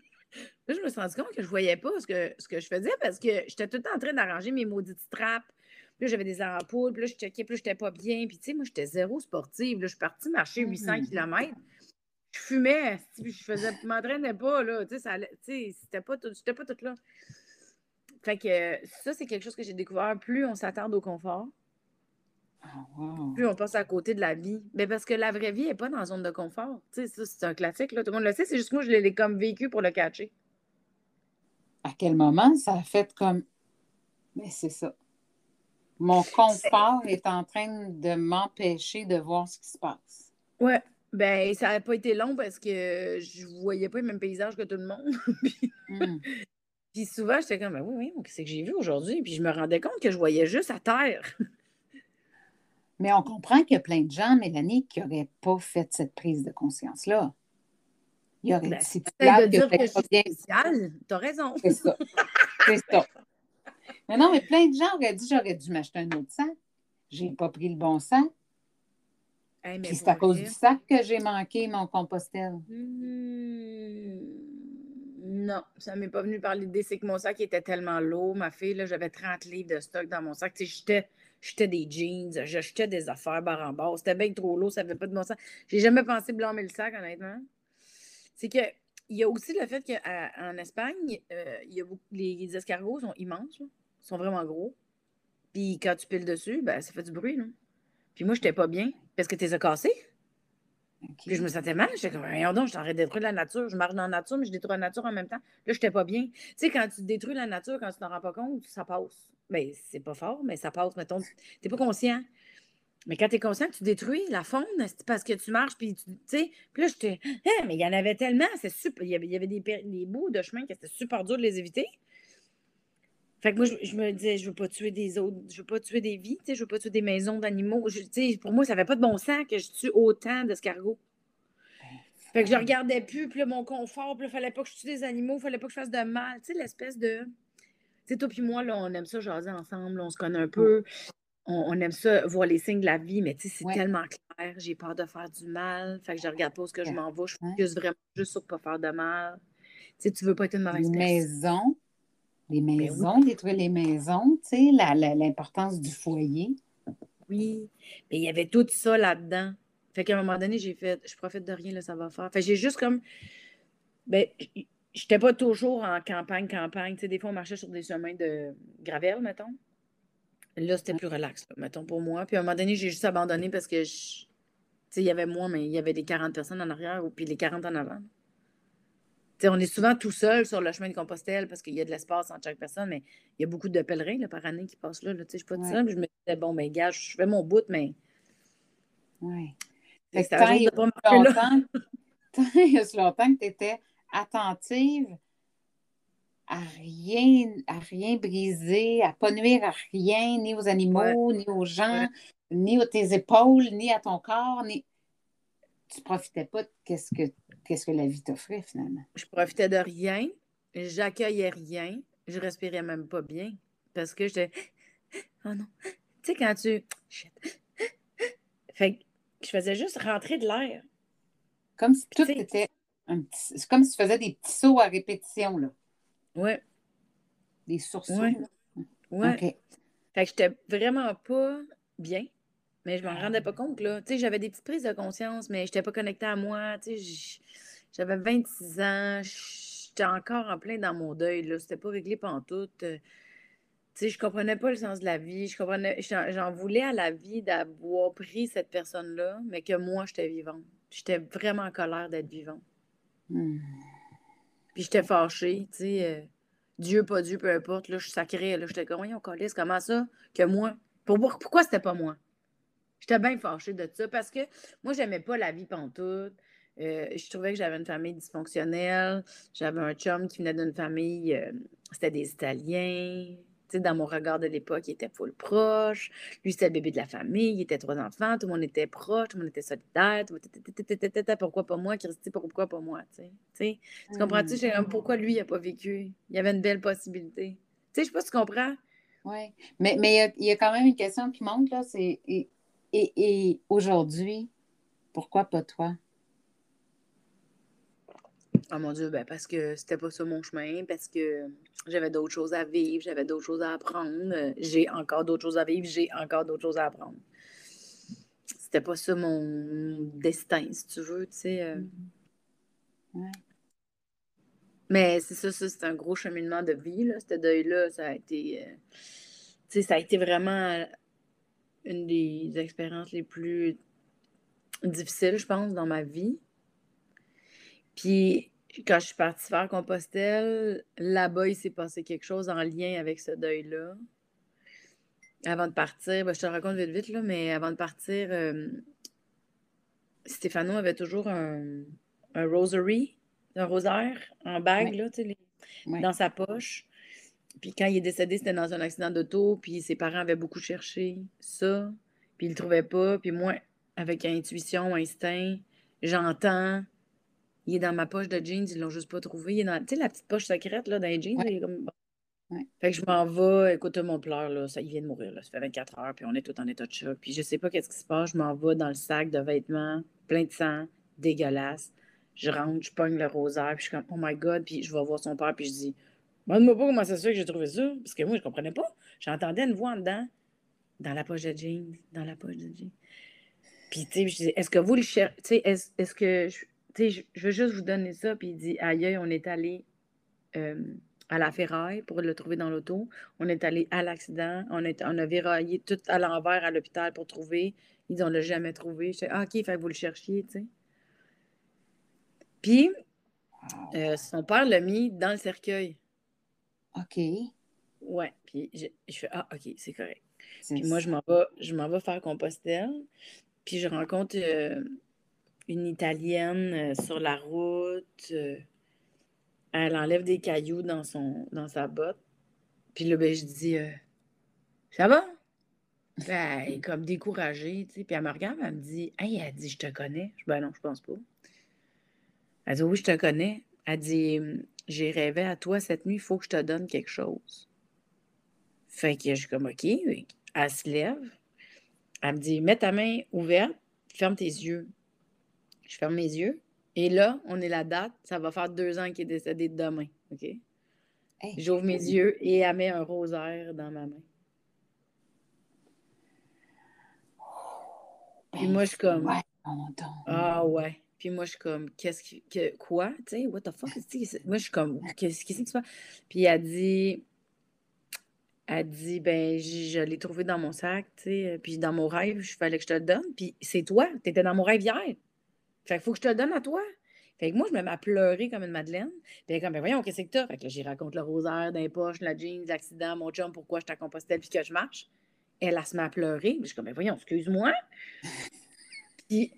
je me suis rendu compte que je voyais pas ce que, ce que je faisais parce que j'étais tout le temps en train d'arranger mes maudites trappes. Puis j'avais des ampoules, puis là, je checkais, puis là, j'étais pas bien. Puis, tu sais, moi, j'étais zéro sportive. Là, je suis partie marcher 800 mmh. km je fumais, je faisais, m'entraînais pas, là, tu sais, c'était pas tout, j'étais pas toute là. Fait que ça, c'est quelque chose que j'ai découvert. Plus on s'attarde au confort, ah, plus on passe à côté de la vie. Mais parce que la vraie vie n'est pas dans la zone de confort. Tu sais, ça, c'est un classique, là. Tout le monde le sait, c'est juste que moi, je l'ai comme vécu pour le catcher. À quel moment ça a fait comme. Mais c'est ça. Mon confort est en train de m'empêcher de voir ce qui se passe. Ouais, ben, ça n'a pas été long parce que je voyais pas le même paysage que tout le monde. (laughs) Mmh. puis, souvent, j'étais comme, ben oui, oui, qu'est-ce que j'ai vu aujourd'hui? Puis je me rendais compte que je voyais juste à terre. (laughs) Mais on comprend qu'il y a plein de gens, Mélanie, qui n'auraient pas fait cette prise de conscience-là. Il y aurait ben, dit, de dire que, je suis T'as raison. C'est ça. C'est ça. Mais non, mais plein de gens auraient dit, j'aurais dû m'acheter un autre sac. J'ai pas pris le bon sac c'est à cause du sac que j'ai manqué mon compostel. Hmm. non, ça ne m'est pas venu par l'idée. C'est que mon sac était tellement lourd, ma fille. J'avais 30 livres de stock dans mon sac. J'étais des jeans, j'achetais des affaires barre en barre. C'était bien trop lourd, ça n'avait pas de bon sens. J'ai jamais pensé blâmer le sac, honnêtement. C'est que il y a aussi le fait qu'en Espagne, euh, il y a les, escargots sont immenses. sont vraiment gros. Puis quand tu piles dessus, ben, ça fait du bruit. Là. Puis moi, je n'étais pas bien parce que tu les as cassés. Puis je me sentais mal. J'étais comme, voyons donc, je suis en train de détruire la nature. Je marche dans la nature, mais je détruis la nature en même temps. Là, je n'étais pas bien. Tu sais, quand tu détruis la nature, quand tu t'en rends pas compte, ça passe. Bien, c'est pas fort, mais ça passe. Mettons, tu n'es pas conscient. Mais quand tu es conscient que tu détruis la faune, parce que tu marches, puis tu sais. Puis là, j'étais, ah, mais il y en avait tellement, c'est super. Il y avait, il y avait des, des, bouts de chemin qui étaient super dur de les éviter. Fait que moi, je, me disais, je veux pas tuer des autres, je veux pas tuer des vies, tu sais, je veux pas tuer des maisons d'animaux. Pour moi, ça n'avait pas de bon sens que je tue autant d'escargots. Fait que je regardais plus, puis là, mon confort, puis il fallait pas que je tue des animaux, il fallait pas que je fasse de mal. Tu sais, l'espèce de. Tu sais, toi puis moi, là, on aime ça jaser ensemble, on se connaît un peu. On, aime ça, voir les signes de la vie, mais tu sais, c'est tellement clair. J'ai peur de faire du mal. Fait que je regarde pas où ce que je m'en vais. Je focus vraiment juste sur pas faire de mal. Tu sais, tu veux pas être une mauvaise personne. Maison, les ben maisons, détruire les maisons, tu sais, l'importance du foyer. Oui, mais il y avait tout ça là-dedans. Fait qu'à un moment donné, j'ai fait, je profite de rien, là, ça va faire. Fait j'ai juste comme, ben, j'étais pas toujours en campagne, campagne. Tu sais, des fois, on marchait sur des chemins de gravel, mettons. Là, c'était plus relax, mettons, pour moi. Puis à un moment donné, j'ai juste abandonné parce que, tu sais, il y avait moi, mais il y avait les 40 personnes en arrière, ou puis les 40 en avant on est souvent tout seul sur le chemin de Compostelle parce qu'il y a de l'espace entre chaque personne, mais il y a beaucoup de pèlerins là, par année qui passent là. je ne suis pas tout seul, je me disais, bon, ben, gars, je fais mon bout, mais. Oui. (laughs) Tant il y a longtemps, il y a longtemps que tu étais attentive à rien, à rien briser, à pas nuire à rien, ni aux animaux, ni aux gens, ni à tes épaules, ni à ton corps, ni tu profitais pas de qu'est-ce que qu'est-ce que la vie t'offrait finalement? Je profitais de rien, j'accueillais rien, je respirais même pas bien parce que j'étais (laughs) oh non. Tu sais quand tu fait que je faisais juste rentrer de l'air. Comme si tout était un petit... C'est comme si tu faisais des petits sauts à répétition là. Ouais. Des sursauts. Ouais. ouais. Fait que j'étais vraiment pas bien. Mais je m'en rendais pas compte, là. Tu sais, j'avais des petites prises de conscience, mais je n'étais pas connectée à moi. Tu sais, j'avais 26 ans, j'étais encore en plein dans mon deuil, là. C'était pas réglé tout. Euh, tu sais, je comprenais pas le sens de la vie. Je comprenais, j'en voulais à la vie d'avoir pris cette personne-là, mais que moi, j'étais vivante. J'étais vraiment en colère d'être vivante. Hmm. Puis j'étais fâchée, tu sais. Euh, Dieu, pas Dieu, peu importe. Là, je suis sacrée. Là, j'étais comme, voyons, comment ça que moi? pourquoi c'était pas moi? J'étais bien fâchée de ça parce que moi, j'aimais pas la vie pantoute. Euh, je trouvais que j'avais une famille dysfonctionnelle. J'avais un chum qui venait d'une famille, euh, c'était des Italiens. Dans mon regard de l'époque, il était full proche. Lui, c'était le bébé de la famille. Il était trois enfants. Tout le monde était proche. Tout le monde était solidaire. Pourquoi pas moi, Christy? Pourquoi pas moi? Tu, sais? tu comprends-tu? Mmh. Pourquoi lui, il n'a pas vécu? Il y avait une belle possibilité. Tu sais, je sais pas si tu comprends. Oui. Mais, mais il, y a, quand même une question qui monte, là. C'est et, aujourd'hui, pourquoi pas toi? Oh mon Dieu, ben parce que c'était pas ça mon chemin, parce que j'avais d'autres choses à vivre, j'avais d'autres choses à apprendre, j'ai encore d'autres choses à vivre, j'ai encore d'autres choses à apprendre. C'était pas ça mon destin, si tu veux, tu sais. Euh. Mm-hmm. Mais c'est ça, ça c'est un gros cheminement de vie, là, ce deuil-là, ça a été. Euh, tu sais, ça a été vraiment une des expériences les plus difficiles, je pense, dans ma vie. Puis quand je suis partie faire Compostelle, là-bas, il s'est passé quelque chose en lien avec ce deuil-là. Avant de partir, ben, je te raconte vite vite, là, mais avant de partir, euh, Stéphano avait toujours un, rosary, un rosaire en bague, là, dans sa poche. Puis quand il est décédé, c'était dans un accident d'auto, puis ses parents avaient beaucoup cherché ça, puis ils le trouvaient pas. Puis moi, avec intuition, instinct, j'entends. Il est dans ma poche de jeans, ils l'ont juste pas trouvé. Il est dans, tu sais, la petite poche secrète là, dans les jeans. comme... Fait que je m'en vais, écoute, mon pleur, là, ça, il vient de mourir, là, ça fait 24 heures, puis on est tout en état de choc. Puis je sais pas qu'est-ce qui se passe, je m'en vais dans le sac de vêtements, plein de sang, dégueulasse. Je rentre, je pogne le rosaire, puis je suis comme, oh my God, puis je vais voir son père, puis je dis, Demande-moi pas comment ça que j'ai trouvé ça, parce que moi, je comprenais pas. J'entendais une voix en dedans, dans la poche de jeans, dans la poche de jeans. Puis, tu sais, je disais, est-ce que vous le cherchez, est-ce, est que, tu sais, je, veux juste vous donner ça, puis il dit, aïe, on est allé euh, à la ferraille pour le trouver dans l'auto. On est allé à l'accident. On, on a véraillé tout à l'envers à l'hôpital pour trouver. Ils on l'a jamais trouvé. Je ah, OK, fait vous le cherchiez, tu sais. Puis, euh, son père l'a mis dans le cercueil. OK. Ouais. Puis, je, fais, ah, OK, c'est correct. Puis moi, je m'en vais, je m'en vais faire Compostelle. Puis, je rencontre euh, une Italienne euh, sur la route. elle enlève des cailloux dans, son, dans sa botte. Puis là, ben, je dis, ça va? Ben, elle est comme découragée, tu sais. Puis elle me regarde, elle me dit, hey, elle dit, je te connais. Je dis, ben non, je pense pas. Elle dit, oui, je te connais. Elle dit, j'ai rêvé à toi cette nuit, il faut que je te donne quelque chose. Fait que je suis comme, OK. Elle se lève. Elle me dit, mets ta main ouverte, ferme tes yeux. Je ferme mes yeux. Et là, on est la date. Ça va faire deux ans qu'il est décédé demain. OK? J'ouvre mes yeux et elle met un rosaire dans ma main. Puis moi, je suis comme. Ah ouais. Puis moi, je suis comme, qu'est-ce que. Quoi? Tu sais, what the fuck? Moi, je suis comme, qu'est-ce qui se passe? Puis elle dit. Elle dit, ben, je l'ai trouvé dans mon sac, tu sais. Puis dans mon rêve, il fallait que je te le donne. Puis c'est toi, tu étais dans mon rêve hier. Fait qu'il faut que je te le donne à toi. Fait que moi, je me mets à pleurer comme une madeleine. Puis elle comme, ben voyons, qu'est-ce que t'as? Fait que j'y raconte le rosaire d'un poche, la jeans, l'accident, mon chum, pourquoi je t'ai composté puis que je marche. Elle, elle se met à pleurer. Puis je suis comme, ben voyons, excuse-moi. (laughs) Puis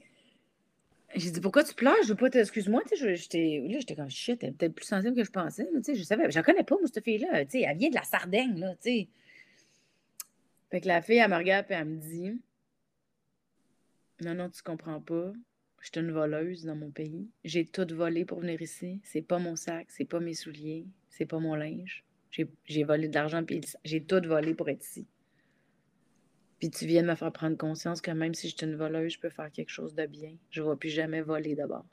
j'ai dit, pourquoi tu pleures? Je veux pas t'excuse-moi. J'étais, là, j'étais comme shit, elle est peut-être plus sensible que je pensais. je savais, je la connais pas, moi, cette fille-là. Elle vient de la Sardaigne, là, sais. Fait que la fille, elle me regarde et elle me dit Non, non, tu comprends pas. Je suis une voleuse dans mon pays. J'ai tout volé pour venir ici. C'est pas mon sac, c'est pas mes souliers, c'est pas mon linge. J'ai volé de l'argent puis j'ai tout volé pour être ici. Puis tu viens de me faire prendre conscience que même si je suis une voleuse, je peux faire quelque chose de bien. Je ne vais plus jamais voler d'abord.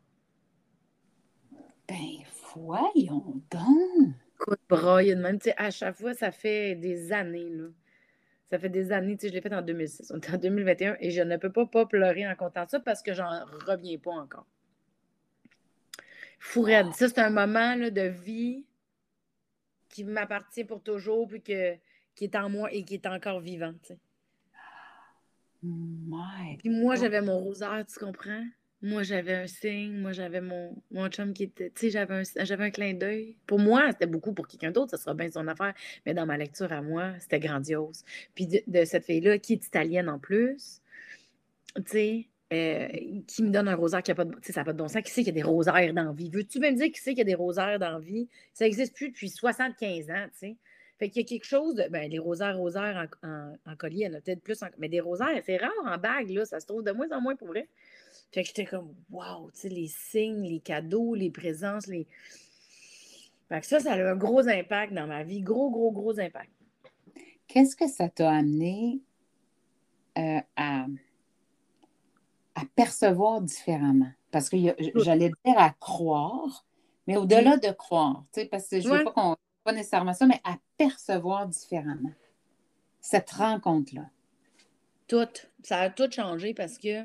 Ben, voyons donc! Écoute, de même. Tu sais, à chaque fois, ça fait des années, là. Ça fait des années, tu sais, je l'ai fait en 2006. On est en 2021 et je ne peux pas, pas pleurer en comptant ça parce que j'en reviens pas encore. Fourette. Ça, c'est un moment là, de vie qui m'appartient pour toujours puis que, qui est en moi et qui est encore vivant, tu sais. Puis moi, j'avais mon rosaire, tu comprends? Moi, j'avais un signe, moi, j'avais mon, mon chum qui était. Tu sais, j'avais un, j'avais un clin d'œil. Pour moi, c'était beaucoup. Pour quelqu'un d'autre, ça sera bien son affaire. Mais dans ma lecture à moi, c'était grandiose. Puis de, cette fille-là, qui est italienne en plus, tu sais, euh, qui me donne un rosaire qui a pas de. Ça n'a pas de bon sens. Qui sait qu'il y a des rosaires dans la vie? Veux-tu me dire qui sait qu'il y a des rosaires dans la vie? Ça n'existe plus depuis 75 ans, tu sais. Fait qu'il y a quelque chose de. Ben, les rosaires, rosaires en, collier, il y en a peut-être plus. mais des rosaires, c'est rare en bague, là. Ça se trouve de moins en moins pour vrai. Fait que j'étais comme, wow, tu sais, les signes, les cadeaux, les présences, les. Fait que ça, ça a eu un gros impact dans ma vie. Gros, gros, gros impact. Qu'est-ce que ça t'a amené euh, à, à percevoir différemment? Parce que j'allais dire à croire, mais au-delà de croire, tu sais, parce que je ne veux pas qu'on pas nécessairement ça, mais à percevoir différemment cette rencontre-là. Tout. Ça a tout changé parce que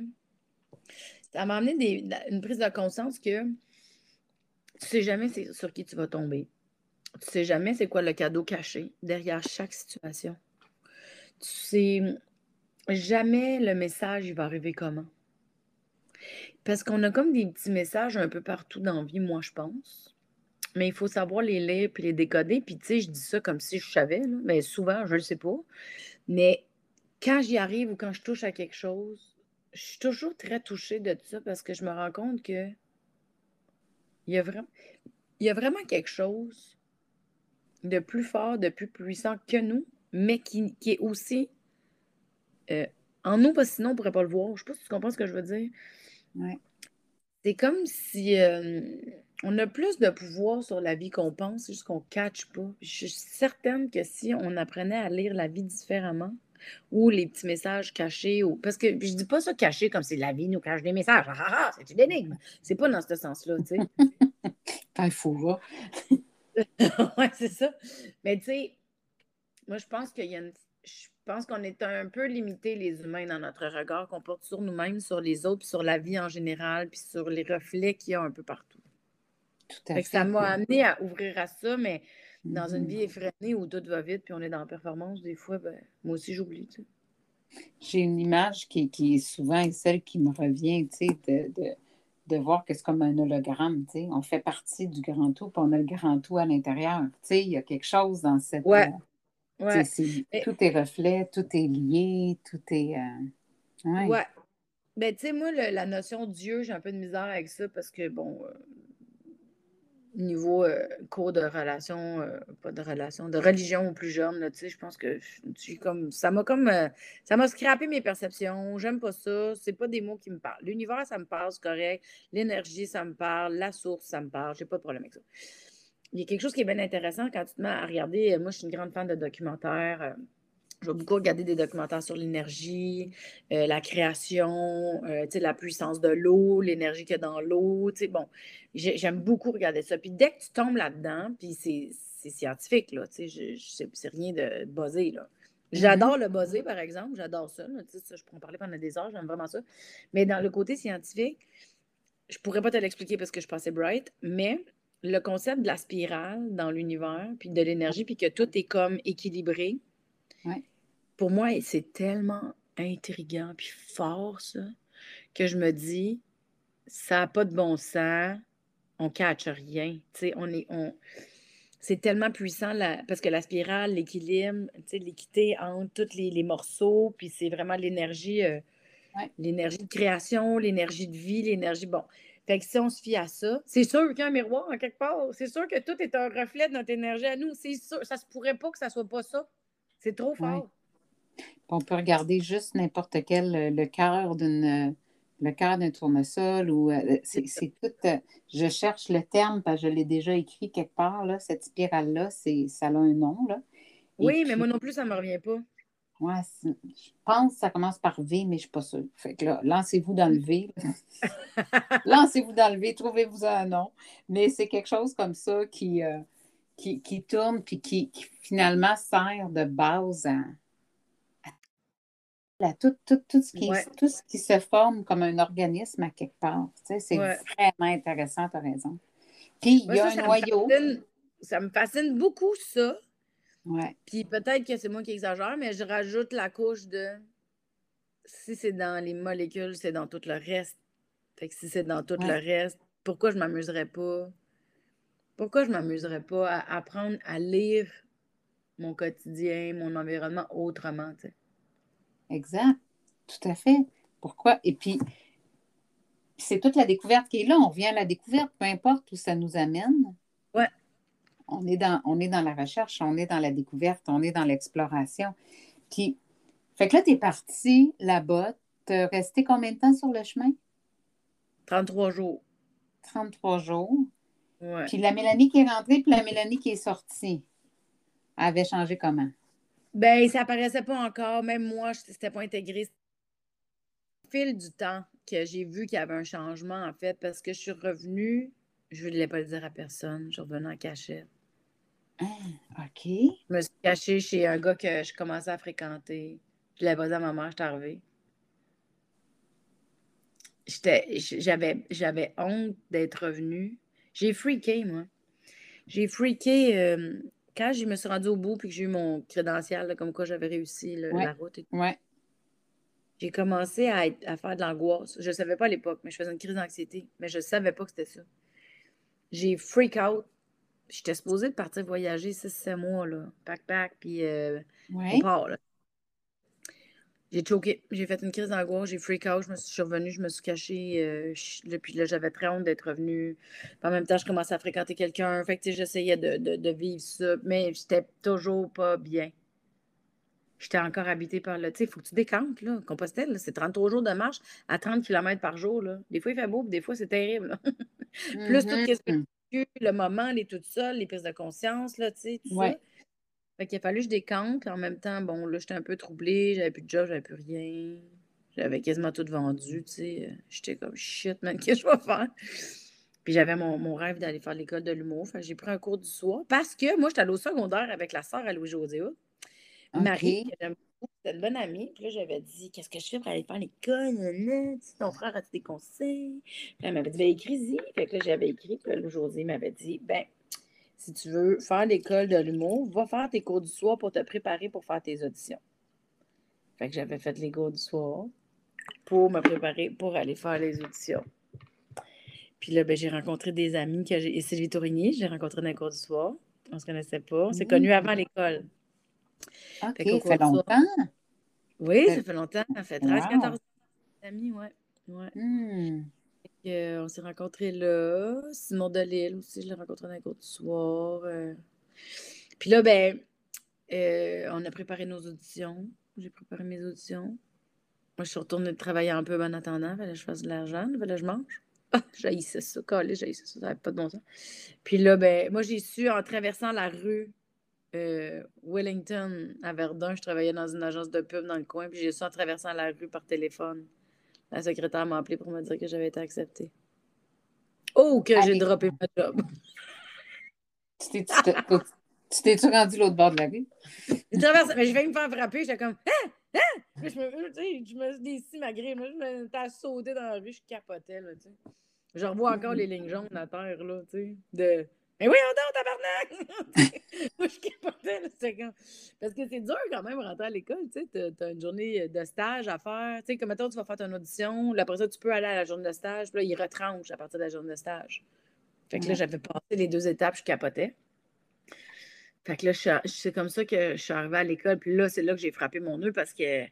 ça m'a amené une prise de conscience que tu sais jamais sur qui tu vas tomber. Tu sais jamais c'est quoi le cadeau caché derrière chaque situation. Tu sais jamais le message il va arriver comment. Parce qu'on a comme des petits messages un peu partout dans la vie, moi je pense. Mais il faut savoir les lire puis les décoder. Puis, tu sais, je dis ça comme si je savais, mais souvent, je ne le sais pas. Mais quand j'y arrive ou quand je touche à quelque chose, je suis toujours très touchée de ça parce que je me rends compte que il y a vraiment, il y a vraiment quelque chose de plus fort, de plus puissant que nous, mais qui, est aussi euh, en nous, parce que sinon on ne pourrait pas le voir. Je ne sais pas si tu comprends ce que je veux dire. Ouais. C'est comme si euh, on a plus de pouvoir sur la vie qu'on pense, c'est juste qu'on ne catch pas. Je suis certaine que si on apprenait à lire la vie différemment, ou les petits messages cachés, ou... parce que je dis pas ça caché comme si la vie nous cache des messages. Ah, ah, ah c'est une énigme. C'est pas dans ce sens-là, tu sais. Il faut voir. oui, c'est ça. Mais tu sais, moi, je pense qu'il y a une... Je pense qu'on est un peu limité, les humains, dans notre regard qu'on porte sur nous-mêmes, sur les autres, puis sur la vie en général, puis sur les reflets qu'il y a un peu partout ça m'a amené à ouvrir à ça, mais Dans une vie effrénée où tout va vite, puis on est dans la performance, des fois, ben, moi aussi, j'oublie. tu sais. J'ai une image qui, qui est souvent celle qui me revient, tu sais, de, de, de voir que c'est comme un hologramme, tu sais. On fait partie du grand tout, puis on a le grand tout à l'intérieur. Tu sais, il y a quelque chose dans cette... Ouais, euh, ouais. Mais- tout est reflet, tout est lié, tout est... euh, ouais. Ouais. Ben, tu sais, moi, le- la notion Dieu, j'ai un peu de misère avec ça parce que, bon, euh, niveau euh, cours de relation, euh, pas de relation, de religion aux plus jeunes, tu sais, je pense que comme, ça m'a comme, euh, ça m'a scrappé mes perceptions, j'aime pas ça, c'est pas des mots qui me parlent. L'univers, ça me parle, c'est correct, l'énergie, ça me parle, la source, ça me parle, j'ai pas de problème avec ça. Il y a quelque chose qui est bien intéressant quand tu te mets à regarder, euh, moi, je suis une grande fan de documentaires, je vais beaucoup regarder des documentaires sur l'énergie, euh, la création, euh, la puissance de l'eau, l'énergie qu'il y a dans l'eau. Bon, j'ai- j'aime beaucoup regarder ça. Puis dès que tu tombes là-dedans, puis c'est scientifique, là, c'est rien de buzzé, là. J'adore le buzzer, par exemple, j'adore ça, je pourrais en parler pendant des heures, j'aime vraiment ça. Mais dans le côté scientifique, je pourrais pas te l'expliquer parce que je passais bright, mais le concept de la spirale dans l'univers, puis de l'énergie, puis que tout est comme équilibré, Ouais. Pour moi, c'est tellement intriguant puis fort, ça, que je me dis, ça n'a pas de bon sens, on ne catch rien. On est, on... C'est tellement puissant la- parce que la spirale, l'équilibre, l'équité entre tous les, les morceaux, puis c'est vraiment l'énergie, euh, Ouais. l'énergie de création, l'énergie de vie, l'énergie. Bon. Fait que si on se fie à ça, c'est sûr qu'il y a un miroir en quelque part. C'est sûr que tout est un reflet de notre énergie à nous. C'est sûr. Ça se pourrait pas que ça soit pas ça. C'est trop fort. On peut regarder juste n'importe quel, euh, le cœur d'une, euh, le cœur d'un tournesol ou euh, c'est tout. je cherche le terme parce que je l'ai déjà écrit quelque part là. Cette spirale là, c'est ça a un nom là. Et Oui, mais moi non plus, ça me revient pas. c'est- je pense que ça commence par V, mais je suis pas sûre. Fait que là, lancez-vous dans le V. (laughs) lancez-vous dans le V, trouvez-vous un nom. Mais c'est quelque chose comme ça qui, euh, qui, qui tourne puis qui, qui finalement sert de base à, à tout, tout, tout, ce qui, Ouais. tout ce qui se forme comme un organisme à quelque part. Tu sais, c'est Ouais. vraiment intéressant, tu as raison. Puis, il y a ça, un ça me noyau. fascine- ça me fascine beaucoup, ça. Ouais. Puis peut-être que c'est moi qui exagère, mais je rajoute la couche de si c'est dans les molécules, c'est dans tout le reste. Fait que si c'est dans tout Ouais. le reste, pourquoi je m'amuserais pas? Pourquoi je m'amuserais pas à apprendre à lire mon quotidien, mon environnement autrement, tu sais? Exact. Tout à fait. Pourquoi? Et puis, c'est toute la découverte qui est là. On revient à la découverte, peu importe où ça nous amène. Ouais. On est dans, on est dans la recherche, on est dans la découverte, on est dans l'exploration. Puis, fait que là, tu es parti là-bas. Tu es resté combien de temps sur le chemin? 33 jours. 33 jours. Ouais. Puis la Mélanie qui est rentrée, puis la Mélanie qui est sortie, elle avait changé comment? Ben, ça paraissait pas encore. Même moi, je- c'était pas intégré. Au fil du temps que j'ai vu qu'il y avait un changement, en fait, parce que je suis revenue, je ne voulais pas le dire à personne, je suis revenue en cachette. Ah, OK. Je me suis cachée chez un gars que je commençais à fréquenter. Je l'avais pas dit à ma mère, je suis arrivée. J'étais- J'avais j'avais honte d'être revenue. J'ai freaké, moi. J'ai freaké euh, quand je me suis rendue au bout puis que j'ai eu mon crédential, là, comme quoi j'avais réussi le- Ouais. la route. et tout. Ouais. J'ai commencé à, être- à faire de l'angoisse. Je ne savais pas à l'époque, mais je faisais une crise d'anxiété. Mais je ne savais pas que c'était ça. J'ai freak out. J'étais supposée de partir voyager 6-7 mois, là. Pack-pack, puis euh, Ouais. on part, là. J'ai choqué. J'ai fait une crise d'angoisse, j'ai freak out, je me suis, revenue, je me suis cachée. euh, je- puis là, j'avais très honte d'être revenue. Puis en même temps, je commençais à fréquenter quelqu'un. Fait que, tu sais, j'essayais de, de- de vivre ça, mais j'étais toujours pas bien. J'étais encore habitée par le. Tu sais, il faut que tu décantes, là. Compostelle, c'est 33 jours de marche à 30 km par jour, là. Des fois, il fait beau, puis des fois, c'est terrible, là. (laughs) Plus tout ce que Mhm. vécu, le moment, les toutes seules, les prises de conscience, là, tu sais, tout Ouais. ça. Fait qu'il a fallu que je décante, puis en même temps, bon, là, j'étais un peu troublée, j'avais plus de job, j'avais plus rien. J'avais quasiment tout vendu, tu sais. J'étais comme shit, man, (laughs) qu'est-ce que je vais faire? Puis j'avais mon, mon rêve d'aller faire l'école de l'humour. Fait j'ai pris un cours du soir. Parce que moi, j'étais allée au secondaire avec la sœur à Louis-José Hood. Marie, que j'aime beaucoup, c'était une bonne amie. Puis là, j'avais dit, qu'est-ce que je fais pour aller faire l'école? Ton frère a-tu des conseils? Puis elle m'avait dit, ben, écris-y. Fait que là, j'avais écrit. Puis là, Louis-José m'avait dit, ben, si tu veux faire l'école de l'humour, va faire tes cours du soir pour te préparer pour faire tes auditions. Fait que j'avais fait les cours du soir pour me préparer pour aller faire les auditions. Puis là, ben, j'ai rencontré des amis. Que et Sylvie Tourigny, j'ai rencontré dans les cours du soir. On ne se connaissait pas. On s'est connus mmh. avant l'école. OK, ça fait longtemps. Oui, ça fait longtemps. Ça fait 13, 14 amis, ouais. ouais. Mmh. On s'est rencontrés là. Simon Delille aussi, je l'ai rencontré dans les cours soir. Euh. Puis là, ben, euh, on a préparé nos auditions. J'ai préparé mes auditions. Moi, je suis retournée travailler un peu en attendant. Fallait que je fasse de l'argent. Fallait que je mange. (laughs) Ah, j'haïssais ça, collé, j'haïssais ça, ça n'avait pas de bon sens. Puis là, ben, moi, j'ai su en traversant la rue euh, Wellington à Verdun, je travaillais dans une agence de pub dans le coin, puis j'ai su en traversant la rue par téléphone. La secrétaire m'a appelé pour me dire que j'avais été acceptée. Oh, que j'ai droppé ma job. Tu t'es-tu rendu l'autre bord de la rue? Mais je vais me faire frapper, j'étais comme Hein? Hein? je me, je me suis déçu ma grille. Moi, je me suis sauté dans la rue, je capotais, là, tu sais. Je revois encore les lignes jaunes à terre, là, tu sais, de mais oui, on dort, tabarnak! (laughs) Moi, je capotais, c'est comme... Parce que c'est dur quand même rentrer à l'école, tu sais. Tu as une journée de stage à faire. Tu sais, comme maintenant, tu vas faire ton audition. Là, après ça, tu peux aller à la journée de stage. Puis là, ils retranchent à partir de la journée de stage. Fait que là, j'avais passé les deux étapes, je capotais. Fait que là, c'est comme ça que je suis arrivée à l'école. Puis là, c'est là que j'ai frappé mon nœud parce que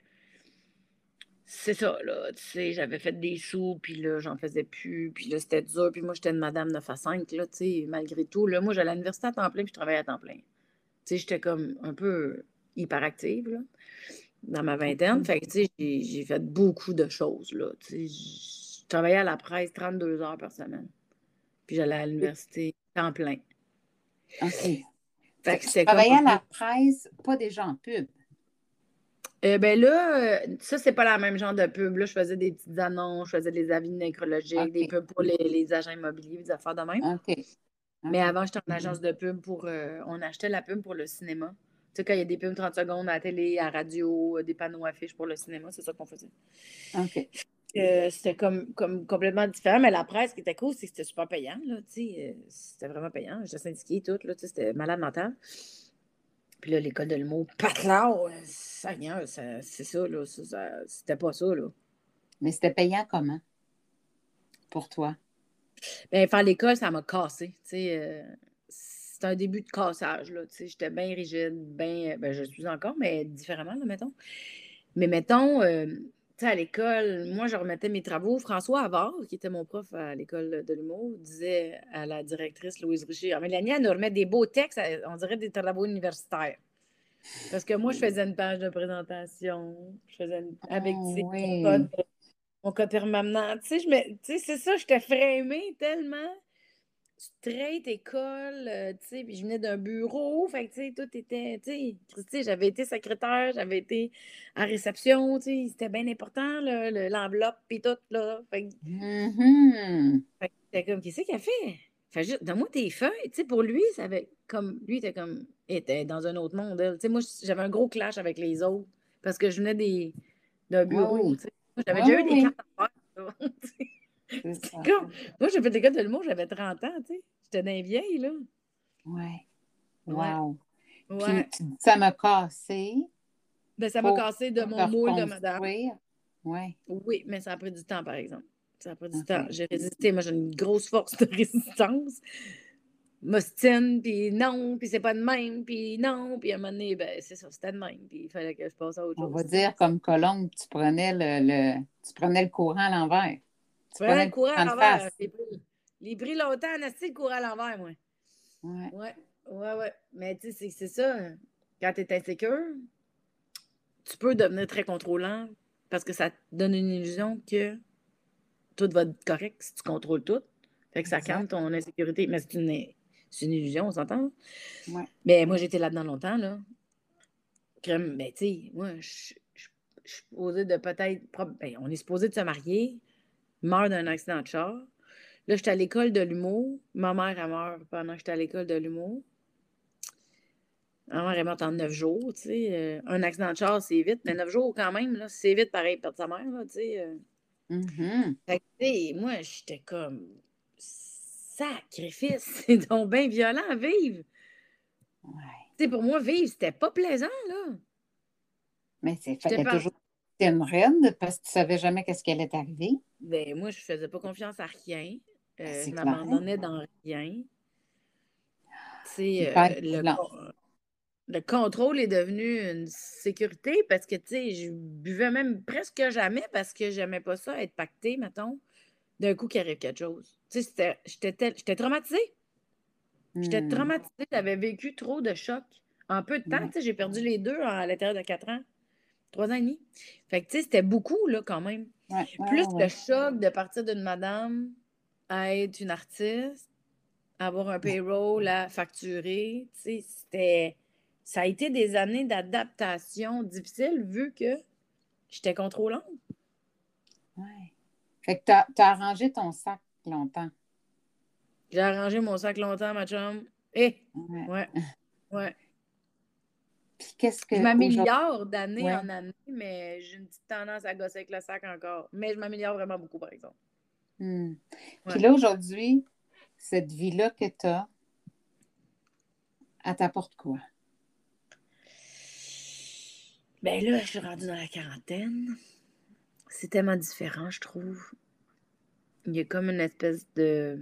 c'est ça, là, tu sais, j'avais fait des sous, puis là, j'en faisais plus, puis là, c'était dur, puis moi, j'étais une madame 9 à 5, là, tu sais, malgré tout. Là, moi, j'allais à l'université à temps plein, puis je travaillais à temps plein. Tu sais, j'étais comme un peu hyperactive, là, dans ma vingtaine. Fait que, tu sais, j'ai fait beaucoup de choses, là. Tu sais, je travaillais à la presse 32 heures par semaine. Puis j'allais à l'université temps plein. OK. Fait que tu travaillais à la presse, pas déjà en pub. Euh, ben là, euh, ça, c'est pas la même genre de pub. Là, je faisais des petites annonces, je faisais des avis nécrologiques, des pubs pour les, agents immobiliers, des affaires de même. Mais avant, j'étais en agence de pub pour. Euh, on achetait la pub pour le cinéma. Tu sais, quand il y a des pubs 30 secondes à la télé, à la radio, des panneaux affiches pour le cinéma, c'est ça qu'on faisait. OK. c'était comme, comme complètement différent, mais la presse qui était cool, c'est que c'était super payant. Là, c'était vraiment payant. J'étais syndiquée tout, là, c'était malade mental. Puis là, l'école de l'humour, patlau, Seigneur, c'est ça, là. C'était pas ça, là. Mais c'était payant comment? Pour toi? Bien, faire l'école, ça m'a cassé. Euh, c'est un début de cassage, là. J'étais bien rigide, bien. Ben, je suis encore, mais différemment, là, mettons. Mais mettons, euh, sais, à l'école, moi, je remettais mes travaux. François Havard, qui était mon prof à l'école de l'humour, disait à la directrice Louise Richer Ah, Mélanie, elle nous remet des beaux textes, on dirait des travaux universitaires. Parce que moi, je faisais une page de présentation. Je faisais une... avec oh, mon, code, mon code permanent. Tu sais, c'est ça, j'étais frémée tellement. Straight école, euh, tu sais, puis je venais d'un bureau, fait que, tu sais, tout était, tu sais, j'avais été secrétaire, j'avais été à réception, tu sais, c'était bien important, l'enveloppe, puis tout, là, fait que, mm-hmm. fait comme, qu'est-ce qu'il a fait? Fait juste, donne-moi tes feuilles, tu sais, pour lui, ça avait, comme, lui, était comme, était dans un autre monde. Elle. Moi, j'avais un gros clash avec les autres parce que je venais des, d'un bureau. J'avais déjà eu des cartes à faire. (laughs) moi, j'ai fait des cartes de l'humour, j'avais 30 ans. J'étais d'un vieille, là. Ouais. Wow. Ouais. Puis, ça m'a cassé. Ben, ça m'a cassé de mon moule de madame. Ouais. Oui, mais ça a pris du temps, par exemple. Ça a pris du temps. J'ai résisté. Moi, j'ai une grosse force de (laughs) résistance m'ostine, puis non, puis c'est pas de même, puis non, puis à un moment donné, ben, c'est ça, c'était de même, puis il fallait que je passe à autre chose. On va dire comme Colombe, tu prenais le, le tu prenais le courant à l'envers. Tu le courant à l'envers. Les prix longtemps, c'est le courant à l'envers, moi. Ouais. Ouais, ouais, ouais. Mais tu sais, c'est ça. Quand tu es insécure, tu peux devenir très contrôlant parce que ça te donne une illusion que tout va être correct si tu contrôles tout. Fait que ça calme ton insécurité. Mais c'est une une illusion, on s'entend? Ouais. Mais moi, j'étais là-dedans longtemps, là. Comme, ben, tu sais, moi, je suis supposée de peut-être. Ben, on est supposé de se marier, meurt d'un accident de char. Là, j'étais à l'école de l'humour. Ma mère, a meurt pendant que j'étais à l'école de l'humour. Ma mère est morte en neuf jours, tu sais. Euh, un accident de char, c'est vite, mais neuf jours quand même, là, c'est vite pareil, perdre sa mère, là, tu sais. Euh. Mm-hmm. Fait que, tu sais, moi, j'étais comme sacrifice, (laughs) c'est donc bien violent à vivre. Ouais. pour moi, vivre, c'était pas plaisant, là. Mais c'est fallait toujours une reine parce que tu savais jamais qu'est-ce qui allait t'arriver. Ben, moi, je faisais pas confiance à rien. Euh, ben, je m'abandonnais dans rien. Sais, le, le contrôle est devenu une sécurité parce que, tu sais, je buvais même presque jamais parce que j'aimais pas ça, être pacté, mettons, d'un coup qu'il arrive quelque chose. Tu sais, j'étais traumatisée. J'étais hmm. traumatisée, j'avais vécu trop de chocs. En peu de temps, tu sais, j'ai perdu les deux à l'intérieur de quatre ans, trois ans et demi. Fait que, tu sais, c'était beaucoup, là, quand même. Plus le choc de partir d'une madame à être une artiste, avoir un payroll à facturer, tu sais, c'était ça a été des années d'adaptation difficiles vu que j'étais contrôlante. Oui. Fait que tu as, arrangé ton sac longtemps. J'ai arrangé mon sac longtemps, ma chum. Eh! Ouais. Ouais. Puis qu'est-ce que. Je m'améliore d'année en année, mais j'ai une petite tendance à gosser avec le sac encore. Mais je m'améliore vraiment beaucoup, par exemple. Hmm. Puis là, aujourd'hui, cette vie-là que tu as, elle t'apporte quoi? Ben là, je suis rendue dans la quarantaine. C'est tellement différent, je trouve. Il y a comme une espèce de.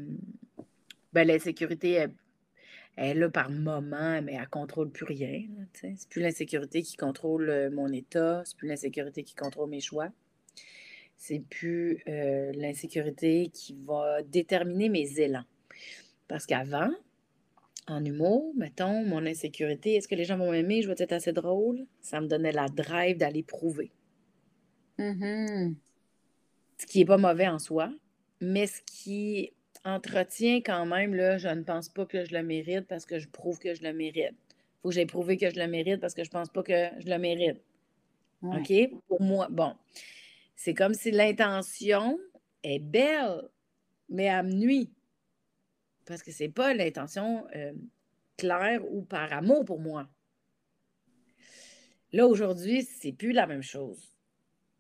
Ben, l'insécurité est, est là par moment, mais elle ne contrôle plus rien. C'est plus l'insécurité qui contrôle mon état, c'est plus l'insécurité qui contrôle mes choix. C'est plus euh, l'insécurité qui va déterminer mes élans. Parce qu'avant, en humour, mettons, mon insécurité, est-ce que les gens vont m'aimer, je vais être assez drôle? Ça me donnait la drive d'aller prouver. Mm-hmm. Ce qui n'est pas mauvais en soi, mais ce qui entretient quand même, là, je ne pense pas que je le mérite parce que je prouve que je le mérite. Il faut que j'aille prouver que je le mérite parce que je ne pense pas que je le mérite. OK? Pour moi, bon. C'est comme si l'intention est belle, mais elle me nuit parce que c'est pas l'intention euh, claire ou par amour pour moi. Là, aujourd'hui, c'est plus la même chose.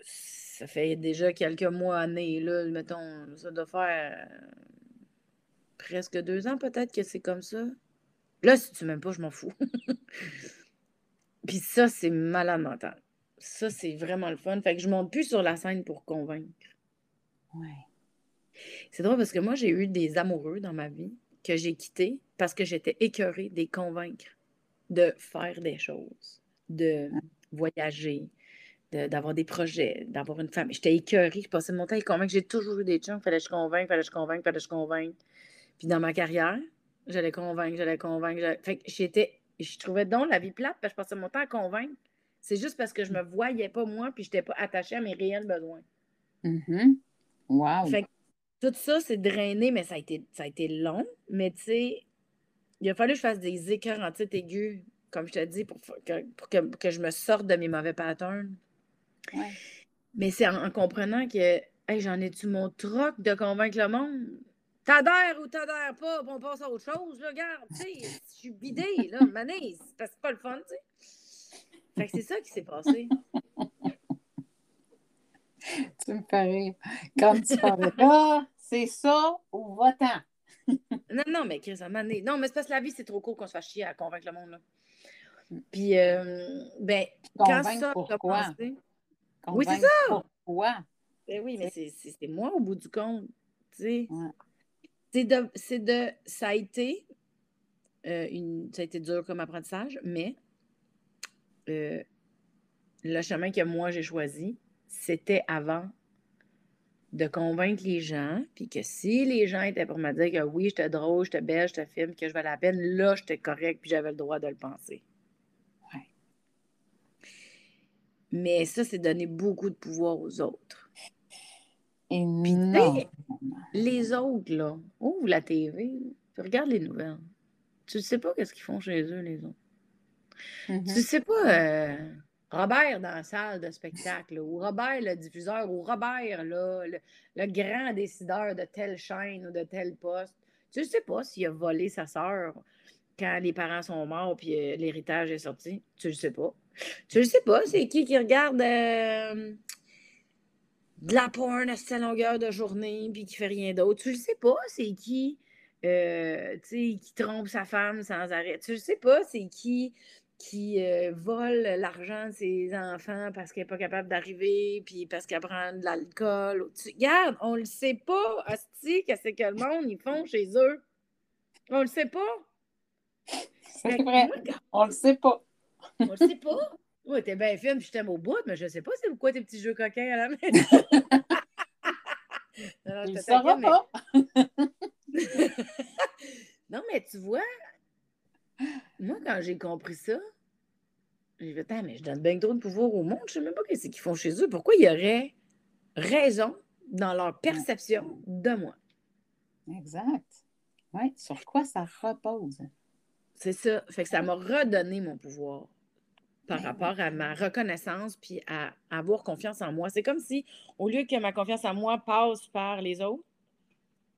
Ça fait déjà quelques mois, années, là, mettons, ça doit faire euh, presque deux ans peut-être que c'est comme ça. Là, si tu m'aimes pas, je m'en fous. (laughs) Puis ça, c'est malade mental. Ça, c'est vraiment le fun. Fait que je monte plus sur la scène pour convaincre. Ouais. C'est drôle parce que moi, j'ai eu des amoureux dans ma vie que j'ai quittés parce que j'étais écœurée de les convaincre de faire des choses, de voyager, d'avoir des projets, d'avoir une femme. J'étais écœurée, je passais mon temps à les convaincre. J'ai toujours eu des chums, fallait que je convainque, fallait que je convainque, fallait que je convainque. Puis dans ma carrière, j'allais convaincre, j'allais convaincre. Fait que j'étais, je trouvais donc la vie plate parce que je passais mon temps à convaincre. C'est juste parce que je me voyais pas moi puis je n'étais pas attachée à mes réels besoins. Mm-hmm. Wow. Fait tout ça, c'est drainé, mais ça a été, ça a été long. Mais tu sais, il a fallu que je fasse des écœurs en titre aigu, comme je te dis, pour, que, que, je me sorte de mes mauvais patterns. Ouais. Mais c'est en, comprenant que j'en ai-tu mon troc de convaincre le monde? T'adhères ou t'adhères pas, on passe à autre chose, là, regarde, tu sais, je suis bidée, là, (laughs) manise, parce que c'est pas le fun, tu sais. Fait que c'est ça qui s'est passé. (laughs) tu me fais rire. Quand tu parles, ah, c'est ça ou va-t'en. (laughs) non, non, mais Chris, à Non, mais c'est parce que la vie, c'est trop court qu'on se fasse chier à convaincre le monde. Là. Puis, euh, ben, quand ça pourquoi? a Oui, c'est ça. Pourquoi? Ben oui, mais c'est moi au bout du compte. Tu sais. C'est de, de. Ça a été. Euh, une, ça a été dur comme apprentissage, mais euh, le chemin que moi j'ai choisi, c'était avant de convaincre les gens, puis que si les gens étaient pour me dire que oui, j'étais drôle, j'étais belle, j'étais film, que je valais la peine, là, j'étais correct, puis j'avais le droit de le penser. Ouais. Mais ça, c'est donner beaucoup de pouvoir aux autres. Non. les autres, là, ouvre la TV, regarde les nouvelles. Tu ne sais pas qu'est-ce qu'ils font chez eux, les autres. Mm-hmm. Tu ne sais pas... Euh, Robert dans la salle de spectacle, ou Robert le diffuseur, ou Robert le, grand décideur de telle chaîne ou de tel poste. Tu ne sais pas s'il a volé sa sœur quand les parents sont morts puis euh, l'héritage est sorti. Tu ne sais pas. Tu ne sais pas, c'est qui qui regarde euh, de la porn à cette longueur de journée puis qui fait rien d'autre. Tu ne sais pas, c'est qui euh, qui trompe sa femme sans arrêt. Tu sais pas c'est qui qui euh, vole l'argent de ses enfants parce qu'elle n'est pas capable d'arriver, puis parce qu'elle prend de l'alcool. Regarde, on le sait pas, Asti, qu'est-ce que le monde ils font chez eux. On le sait pas. C'est vrai. on le sait pas. on le sait pas. Oui, t'es bien fine, puis je t'aime au bout, mais je sais pas c'est quoi tes petits jeux coquins à la maison. (laughs) non, Il ne pas. (laughs) non, mais tu vois, moi, quand j'ai compris ça, j'ai fait, mais je donne bien trop de pouvoir au monde, je sais même pas ce qu'ils font chez eux. Pourquoi il y aurait raison dans leur perception de moi? Exact. Oui, sur quoi ça repose? C'est ça. Fait que ça m'a redonné mon pouvoir par rapport à ma reconnaissance puis à, avoir confiance en moi. C'est comme si, au lieu que ma confiance en moi passe par les autres,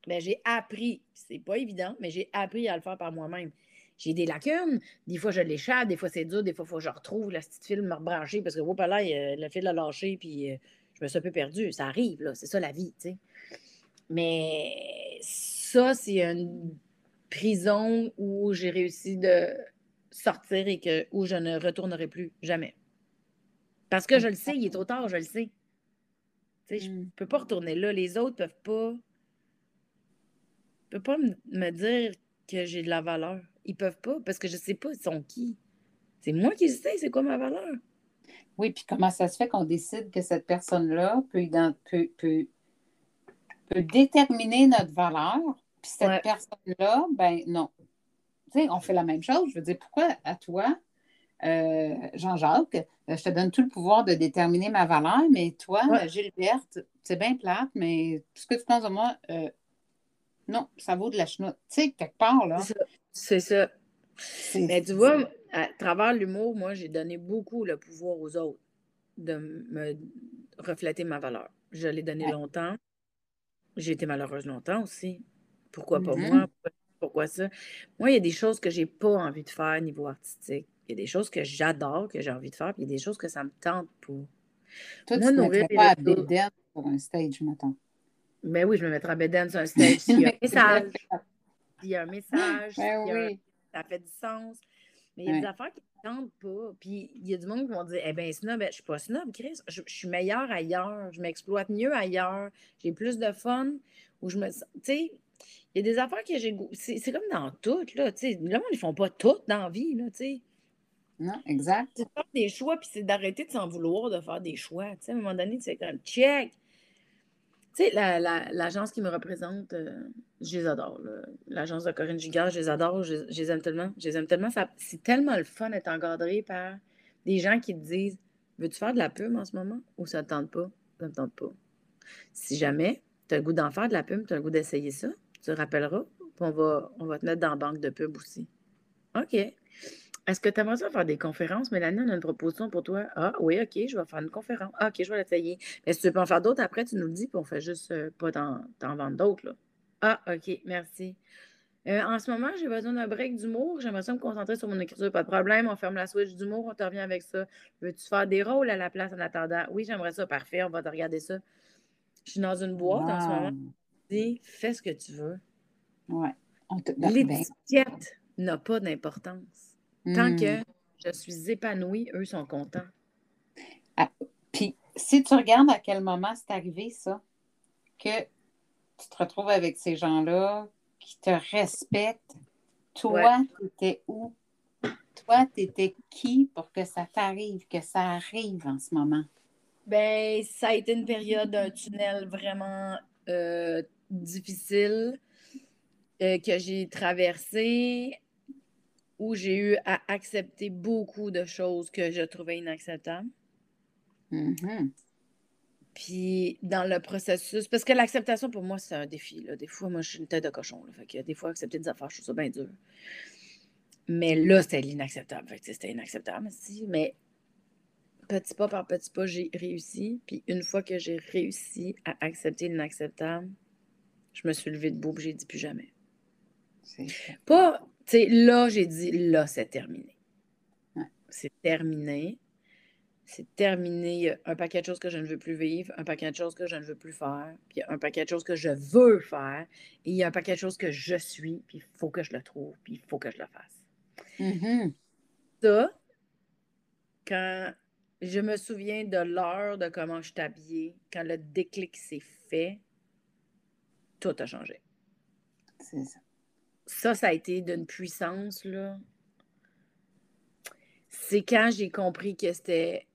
ben, j'ai appris, c'est pas évident, mais j'ai appris à le faire par moi-même. J'ai des lacunes, des fois je l'échappe, des fois c'est dur, des fois il faut que je retrouve la petite file me rebrancher parce que oh, là, le fil a lâché puis euh, je me suis un peu perdue. Ça arrive, là, c'est ça la vie, tu sais. Mais ça, c'est une prison où j'ai réussi de sortir et que, où je ne retournerai plus jamais. Parce que je le sais, il est trop tard, je le sais. Je ne mm. peux pas retourner là. Les autres ne peuvent pas. peuvent pas me dire que j'ai de la valeur. Ils peuvent pas parce que je ne sais pas ils sont qui. C'est moi qui sais c'est quoi ma valeur? Oui, puis comment ça se fait qu'on décide que cette personne-là peut, peut, peut, peut, déterminer notre valeur, puis cette personne-là, ben non, on fait la même chose. Je veux dire, pourquoi à toi, euh, Jean-Jacques, euh, je te donne tout le pouvoir de déterminer ma valeur, mais toi, Gilberte, c'est bien plate, mais tout ce que tu penses de moi, euh, non, ça vaut de la chenoute. Tu sais, quelque part, là. C'est ça. Mais tu vois, à travers l'humour, moi, j'ai donné beaucoup le pouvoir aux autres de me refléter ma valeur. Je l'ai donné longtemps. J'ai été malheureuse longtemps aussi. Pourquoi pas mm-hmm. moi? pourquoi ça. Moi, il y a des choses que j'ai pas envie de faire au niveau artistique. Il y a des choses que j'adore, que j'ai envie de faire, puis il y a des choses que ça me tente pas. Toi, Moi, tu ne pas à Bédène pour un stage, mettons. Mais oui, je me mettrai à Bédène sur un stage. Il y a un (laughs) message. Il y a un message. Ben ça fait du sens. Mais il y a des affaires qui ne tentent pas. Puis il y a du monde qui vont dire Eh bien, snob, je ne suis pas snob, Chris. Je, je suis meilleure ailleurs. Je m'exploite mieux ailleurs. J'ai plus de fun. Ou je me. Tu sais, il y a des affaires que j'ai. C'est comme dans tout, là. Tu sais, le monde, ils font pas tout dans la vie, là, tu sais. Non, exact. C'est de faire des choix, puis c'est d'arrêter de s'en vouloir de faire des choix. Tu sais, à un moment donné, c'est comme check. Tu sais, l'agence qui me représente, euh, je les adore. L'agence de Corinne Gigard, je les adore, je, les aime tellement. Je les aime tellement. C'est tellement le fun d'être encadré par des gens qui te disent Veux-tu faire de la pub en ce moment? Ou ça ne te tente pas? Ça ne te tente pas. Si jamais tu as le goût d'en faire de la pub, tu as le goût d'essayer ça, tu te rappelleras, on va, on va te mettre dans la banque de pub aussi. OK. Est-ce que tu aimerais ça faire des conférences? Mélanie, on a une proposition pour toi. Ah oui, OK, je vais faire une conférence. Ah, OK, je vais l'essayer. Mais si tu peux en faire d'autres après, tu nous le dis, puis on fait juste euh, pas t'en vendre d'autres. Ah, OK, merci. Euh, en ce moment, j'ai besoin d'un break d'humour. J'aimerais ça me concentrer sur mon écriture. Pas de problème. On ferme la switch d'humour. On te revient avec ça. Veux-tu faire des rôles à la place en attendant? Oui, j'aimerais ça. Parfait. On va te regarder ça. Je suis dans une boîte en ce moment. Dis, fais ce que tu veux. Ouais. Ben, L'étiquette n'a pas d'importance. Tant que hmm. je suis épanouie, eux sont contents. Ah, puis, si tu regardes à quel moment c'est arrivé, ça, que tu te retrouves avec ces gens-là qui te respectent, toi, tu étais où? Toi, tu étais qui pour que ça t'arrive, que ça arrive en ce moment? Ben, ça a été une période d'un tunnel vraiment euh, difficile euh, que j'ai traversé où j'ai eu à accepter beaucoup de choses que je trouvais inacceptables. Mm-hmm. Puis dans le processus, parce que l'acceptation pour moi, c'est un défi. Des fois, moi, je suis une tête de cochon. Là, fait que des fois, accepter des affaires, je trouve ça bien dur. Mais là, c'était l'inacceptable. C'était inacceptable. Mais petit pas par petit pas, j'ai réussi. Puis une fois que j'ai réussi à accepter l'inacceptable, je me suis levée debout et j'ai dit plus jamais. Pas, tu sais, là, j'ai dit là, c'est terminé. C'est terminé. c'est terminé. Il y a un paquet de choses que je ne veux plus vivre, un paquet de choses que je ne veux plus faire, puis un paquet de choses que je veux faire, et il y a un paquet de choses que je suis, puis il faut que je le trouve, puis il faut que je le fasse. Mm-hmm. Ça, quand je me souviens de l'heure de comment je habillée, quand le déclic s'est fait, tout a changé. C'est ça. Ça, ça a été d'une puissance, là. C'est quand j'ai compris que c'était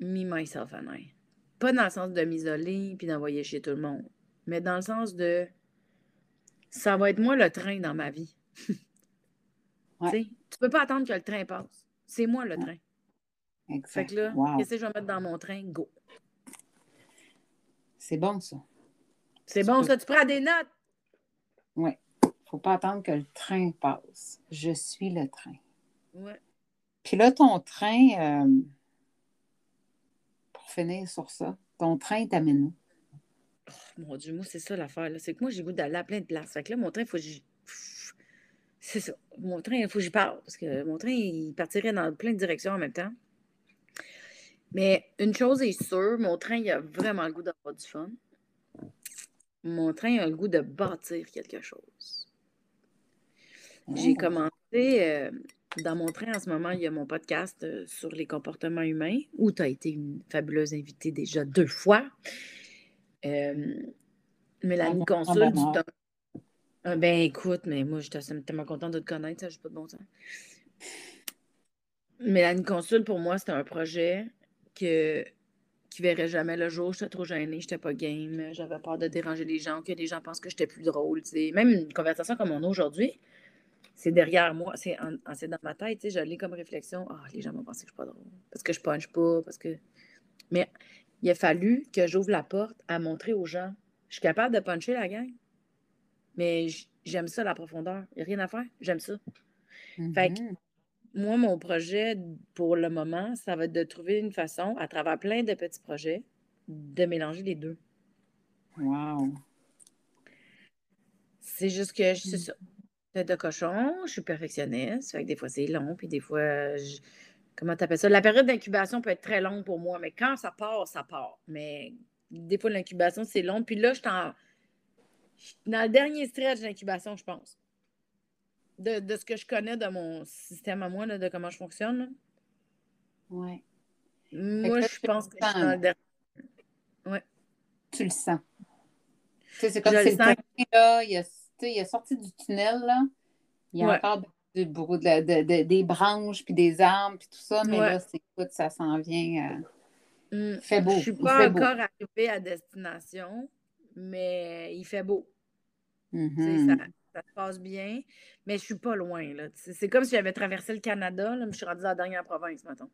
me, myself and I. Pas dans le sens de m'isoler puis d'envoyer chez tout le monde, mais dans le sens de ça va être moi le train dans ma vie. (laughs) Ouais. Tu peux pas attendre que le train passe. C'est moi le train. Exact. Fait que là, Wow. qu'est-ce que je vais mettre dans mon train? Go. C'est bon, ça. C'est bon, peux- ça, tu prends des notes. Oui. faut pas attendre que le train passe. Je suis le train. Ouais. Puis là, ton train, euh, pour finir sur ça, ton train t'amène où? Oh, mon Dieu, moi, c'est ça l'affaire. C'est que moi, j'ai goût d'aller à plein de places. Fait que là, mon train, il faut que j'y. C'est ça. Mon train, il faut que j'y parle. Parce que mon train, il partirait dans plein de directions en même temps. Mais une chose est sûre, mon train, il a vraiment le goût d'avoir du fun. Mon train a le goût de bâtir quelque chose. J'ai Oh. commencé euh, dans mon train en ce moment, il y a mon podcast euh, sur les comportements humains où tu as été une fabuleuse invitée déjà deux fois. Euh, Mélanie Ah, Consul bon, temps. Ah, ben écoute, mais moi, j'étais tellement contente de te connaître, ça, j'ai pas de bon sens. Mélanie Consul, pour moi, c'était un projet que, qui verrait jamais le jour. J'étais trop gênée, j'étais pas game, j'avais peur de déranger les gens, que les gens pensent que j'étais plus drôle. tu sais. Même une conversation comme on a aujourd'hui, c'est derrière moi, c'est dans ma tête, je l'ai comme réflexion. Ah, les gens vont penser que je suis pas drôle. Parce que je punch pas, parce que. Mais il a fallu que j'ouvre la porte à montrer aux gens. Je suis capable de puncher la gang. Mais j'aime ça, la profondeur. Il n'y a rien à faire. J'aime ça. Fait que- Mhm. Moi, mon projet pour le moment, ça va être de trouver une façon, à travers plein de petits projets, de mélanger les deux. Wow. C'est juste que je- Mm. ça. Tête de cochon, je suis perfectionniste. Fait que des fois, c'est long, puis des fois, je- comment tu appelles ça? La période d'incubation peut être très longue pour moi, mais quand ça part, ça part. Mais des fois, l'incubation, c'est long. Puis là, suis je suis dans le dernier stretch d'incubation, je pense. De, de ce que je connais de mon système à moi, là, de comment je fonctionne. Ouais. Moi, là, je pense le que je suis dans le dernier. Tu le sens. Tu sais, c'est comme Je si le le sens. train, là, il, a, il est sorti du tunnel, là. Il y a Ouais. encore du de de- de- des branches, puis des arbres, puis tout ça, mais Ouais. là, c'est écoute, ça s'en vient. euh, Mm, fait beau. Je suis il pas beau. encore arrivée à destination, mais il fait beau. Mhm. ça, ça se passe bien, mais je suis pas loin. là. C'est comme si j'avais traversé le Canada, là, mais je suis rendue dans la dernière province, mettons.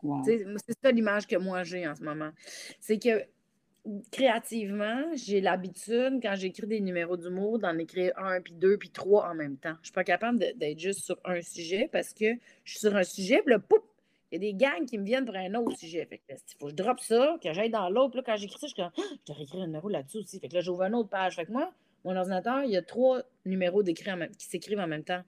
Wow. C'est ça l'image que moi j'ai en ce moment. C'est que créativement, j'ai l'habitude, quand j'écris des numéros d'humour, d'en écrire un, puis deux, puis trois en même temps. Je suis pas capable d'être juste sur un sujet parce que je suis sur un sujet, puis là, poup, il y a des gangs qui me viennent pour un autre sujet. Fait que il faut que je drop ça, que j'aille dans l'autre. Là, quand j'écris ça, je suis comme, Ah, je devrais écrire un numéro là-dessus aussi. Fait que là, j'ouvre une autre page. Fait que moi, mon ordinateur, il y a trois numéros d'écrit qui s'écrivent en même temps.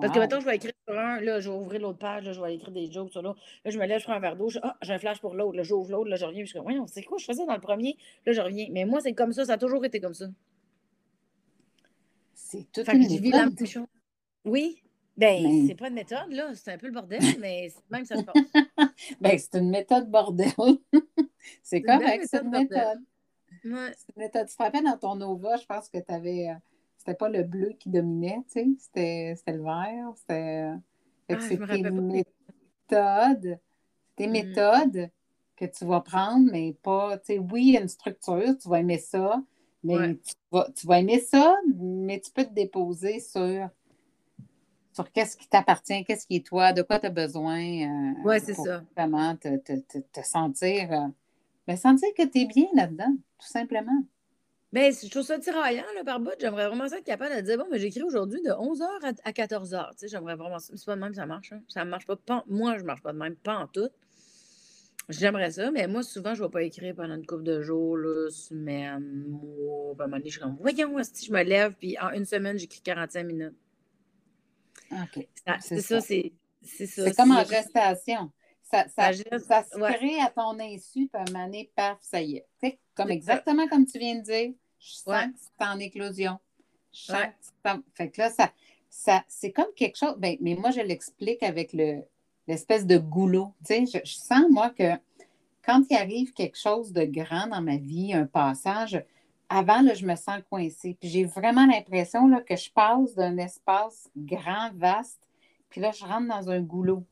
Parce que maintenant, je vais écrire sur un, là, je vais ouvrir l'autre page, là, je vais écrire des jokes sur l'autre. Là, je me lève, je prends un verre d'eau, je- ah, j'ai un flash pour l'autre, là, j'ouvre l'autre, là, je reviens, puis je suis comme, voyons, c'est quoi, je faisais dans le premier, là, je reviens. Mais moi, c'est comme ça, ça a toujours été comme ça. C'est que une je vis la même chose. Oui. Ben, c'est pas une méthode, là, c'est un peu le bordel, (laughs) mais c'est même ça se passe. Ben, c'est une méthode bordel. (laughs) c'est correct, c'est une méthode bordel. méthode. Ouais. Tu te rappelles dans ton Nova, je pense que tu avais. C'était pas le bleu qui dominait, tu sais, c'était c'était le vert. C'était. Ah, rappelle méthodes. Tes Mm. méthodes que tu vas prendre, mais pas. Tu sais, oui, il y a une structure, tu vas aimer ça, mais Ouais. tu, vas, tu vas aimer ça, mais tu peux te déposer sur. Sur qu'est-ce qui t'appartient, qu'est-ce qui est toi, de quoi tu as besoin euh, Ouais, c'est pour ça. vraiment te, te, te, te sentir, euh, ben, sentir que tu es bien là-dedans, tout simplement. Ben, je trouve ça tiraillant, là, par bout. J'aimerais vraiment ça être capable de dire, bon, mais j'écris aujourd'hui de 11h à, 14h. Tu sais, j'aimerais vraiment ça. C'est pas de même que ça marche. hein. Ça marche pas. pas- Moi, je marche pas de même, pas en tout. J'aimerais ça, mais moi, souvent, je vais pas écrire pendant une couple de jours, là, semaine, mois. Puis à un moment donné, je suis comme, voyons, si je me lève, puis en une semaine, j'écris 45 minutes. OK. Ça- C'est ça, c'est c'est ça. C'est comme en gestation. Ça, ça, ça, se crée à ton insu, puis à un moment donné, paf, ça y est. comme exactement comme tu viens de dire, je sens que c'est en éclosion. Je sens que Fait que là, ça, ça, c'est comme quelque chose. Ben, mais moi, je l'explique avec le, l'espèce de goulot. Tu sais, je, sens, moi, que quand il arrive quelque chose de grand dans ma vie, un passage, avant, là, je me sens coincée. Puis j'ai vraiment l'impression là, que je passe d'un espace grand, vaste, puis là, je rentre dans un goulot.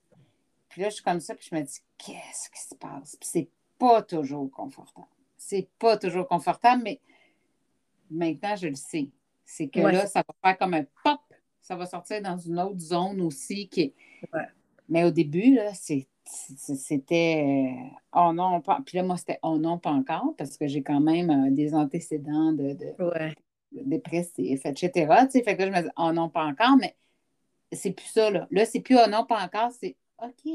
Puis là, je suis comme ça, puis je me dis, qu'est-ce qui se passe? Puis c'est pas toujours confortable. C'est pas toujours confortable, mais maintenant, je le sais. C'est que là, ça va faire comme un pop, ça va sortir dans une autre zone aussi qui est. Mais au début, là, c'était euh, oh non, pas. Puis là, moi, c'était oh non, pas encore, parce que j'ai quand même euh, des antécédents de, de, dépressifs, etc. Tu sais, fait que je me dis oh non, pas encore, mais c'est plus ça, là. Là, c'est plus oh non, pas encore, c'est OK,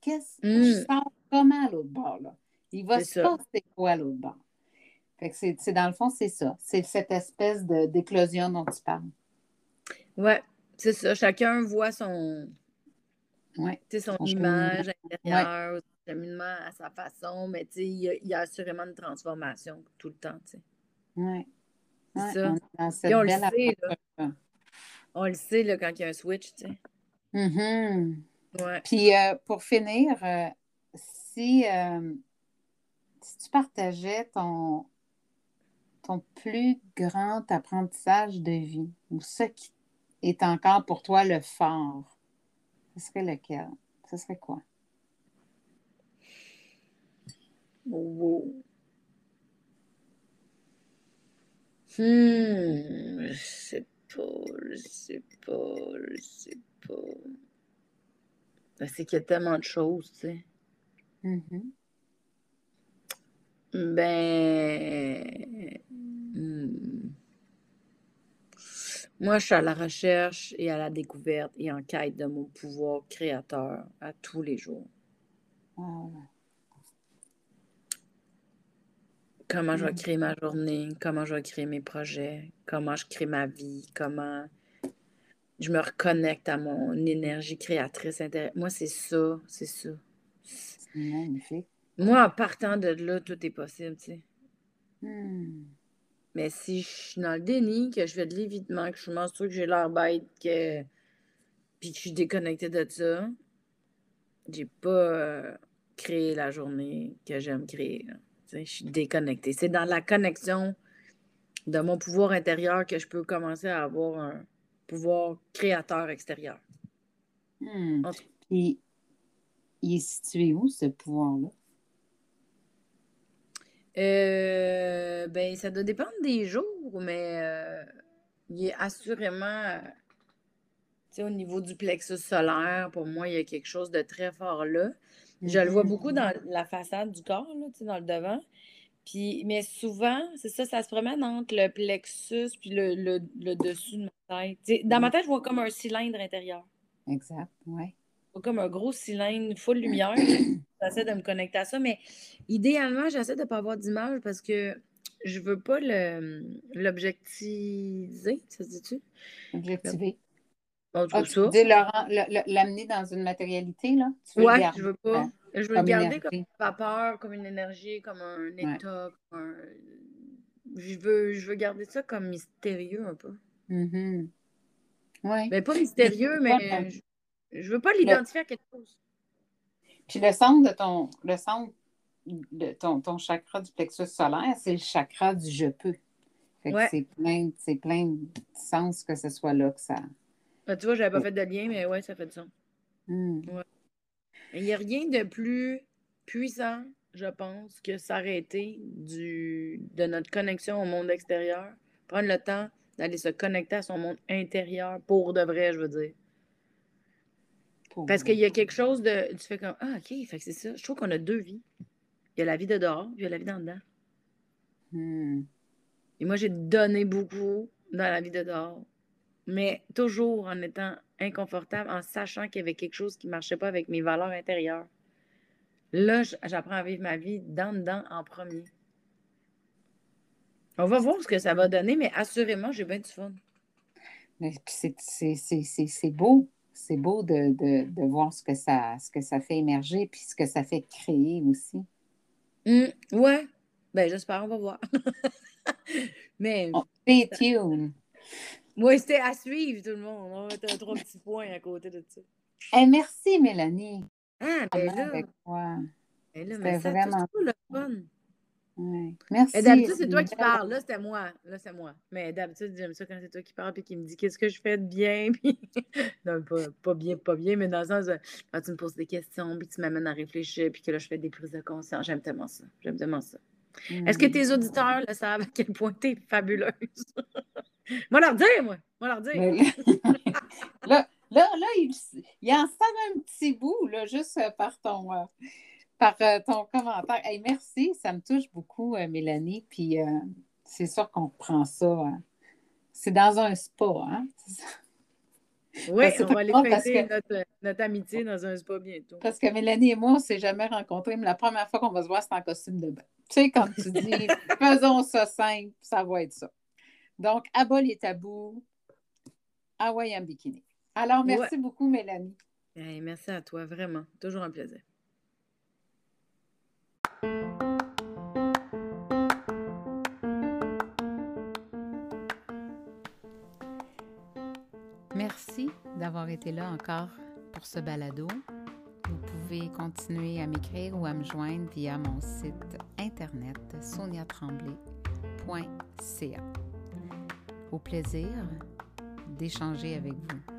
qu'est-ce que je hmm. sens comment à l'autre bord, là? Il va se passer quoi à l'autre bord? Fait que c'est, dans le fond, c'est ça. C'est cette espèce de, d'éclosion dont tu parles. Oui, c'est ça. Chacun voit son, ouais. son, image intérieure, son cheminement à sa façon, mais il y, a, il y a assurément une transformation tout le temps. Oui. C'est ça. On, on le sait, là. On le sait là, quand il y a un switch, tu sais. Puis euh, pour finir, euh, si, euh, si tu partageais ton, ton plus grand apprentissage de vie ou ce qui est encore pour toi le fort, ce serait lequel? Ce serait quoi? Oh. Hmm, je sais pas, je sais pas, je sais pas. C'est qu'il y a tellement de choses, tu sais. Mm-hmm. Ben. Hmm. Moi, je suis à la recherche et à la découverte et en quête de mon pouvoir créateur à tous les jours. Comment je vais mm. créer ma journée, comment je vais créer mes projets, comment je crée ma vie, comment je me reconnecte à mon énergie créatrice intérieure. Moi, c'est ça, c'est ça. C'est magnifique. Moi, en partant de là, tout est possible, tu sais. Hmm. Mais si je suis dans le déni, que je fais de l'évitement, que je suis menstruée, que j'ai l'air bête, que... puis que je suis déconnectée de ça, j'ai pas euh, créé la journée que j'aime créer. Je suis déconnectée. C'est dans la connexion de mon pouvoir intérieur que je peux commencer à avoir un, pouvoir créateur extérieur. Hmm. Puis, il est situé où, ce pouvoir-là? Euh, ben, ça doit dépendre des jours, mais euh, il est assurément, au niveau du plexus solaire, pour moi, il y a quelque chose de très fort là. Je le vois beaucoup dans la façade du corps, là, dans le devant. Puis, mais souvent, c'est ça, ça se promène entre le plexus puis le, le, dessus de ma tête. dans ma tête, je vois comme un cylindre intérieur. Exact, oui. Comme un gros cylindre, full (coughs) lumière. j'essaie de me connecter à ça, mais idéalement, j'essaie de ne pas avoir d'image parce que je veux pas l'objectiviser, ça se dit-tu? Objectiver. Bon, ah, tu dis l'amener dans une matérialité, là? Oui, je veux pas. Hein? Je veux le garder comme une vapeur, comme une énergie, comme un état. je, veux, je veux garder ça comme mystérieux un peu. Mm-hmm. Mais pas mystérieux, mais je, je veux pas l'identifier à quelque chose. Puis le centre de ton, le centre de ton, ton chakra du plexus solaire, c'est le chakra du je peux. c'est plein, c'est plein de sens que ce soit là que ça. Ah, tu vois, j'avais pas fait de lien, mais ouais, ça fait du sens. Mm. Il n'y a rien de plus puissant, je pense, que s'arrêter du, de notre connexion au monde extérieur. Prendre le temps d'aller se connecter à son monde intérieur pour de vrai, je veux dire. Parce qu'il y a quelque chose de. Tu fais comme Ah, OK, fait que c'est ça. Je trouve qu'on a deux vies. Il y a la vie de dehors, il y a la vie d'en dedans. Hmm. Et moi, j'ai donné beaucoup dans la vie de dehors. Mais toujours en étant inconfortable en sachant qu'il y avait quelque chose qui ne marchait pas avec mes valeurs intérieures. Là, j'apprends à vivre ma vie dans dedans en premier. On va voir ce que ça va donner, mais assurément, j'ai bien du fun. C'est beau. c'est beau de, voir ce que, ça, ce que ça fait émerger puis ce que ça fait créer aussi. Oui, mmh, ouais. Ben, j'espère, on va voir. (laughs) Mais. stay tuned. Moi, c'était à suivre, tout le monde. On va mettre trois petits points à côté de ça. Eh, merci, Mélanie. Ah, ben là. Avec toi. Ben là, mais ça, vraiment le fun. Merci. D'habitude, c'est toi qui parles. Là, c'était moi. Là, c'est moi. Mais d'habitude, j'aime ça quand c'est toi qui parles et qui me dit qu'est-ce que je fais de bien. (laughs) Puis... (laughs) non, pas, bien, pas bien, mais dans le sens, quand tu me poses des questions, puis tu m'amènes à réfléchir, puis que là, je fais des prises de conscience. J'aime tellement ça. J'aime tellement ça. Est-ce que tes auditeurs savent à quel point t'es fabuleuse? (laughs) moi, leur dire, moi. Moi, leur dire. (laughs) là, là, là, il, il en un petit bout, là, juste euh, par ton. Euh, par euh, ton commentaire. merci, ça me touche beaucoup, Mélanie. Puis c'est sûr qu'on prend ça. C'est dans un spa, hein? Oui, on va aller fêter notre, amitié dans un spa bientôt. Parce que Mélanie et moi, on ne s'est jamais rencontrés, mais la première fois qu'on va se voir, c'est en costume de bain. Tu sais, quand tu dis (laughs) faisons ça simple, ça va être ça. Donc, abat les tabous, Hawaii bikini. Alors, merci beaucoup, Mélanie. merci à toi, vraiment. Toujours un plaisir. D'avoir été là encore pour ce balado. Vous pouvez continuer à m'écrire ou à me joindre via mon site internet soniatremblay.ca. Au plaisir d'échanger avec vous.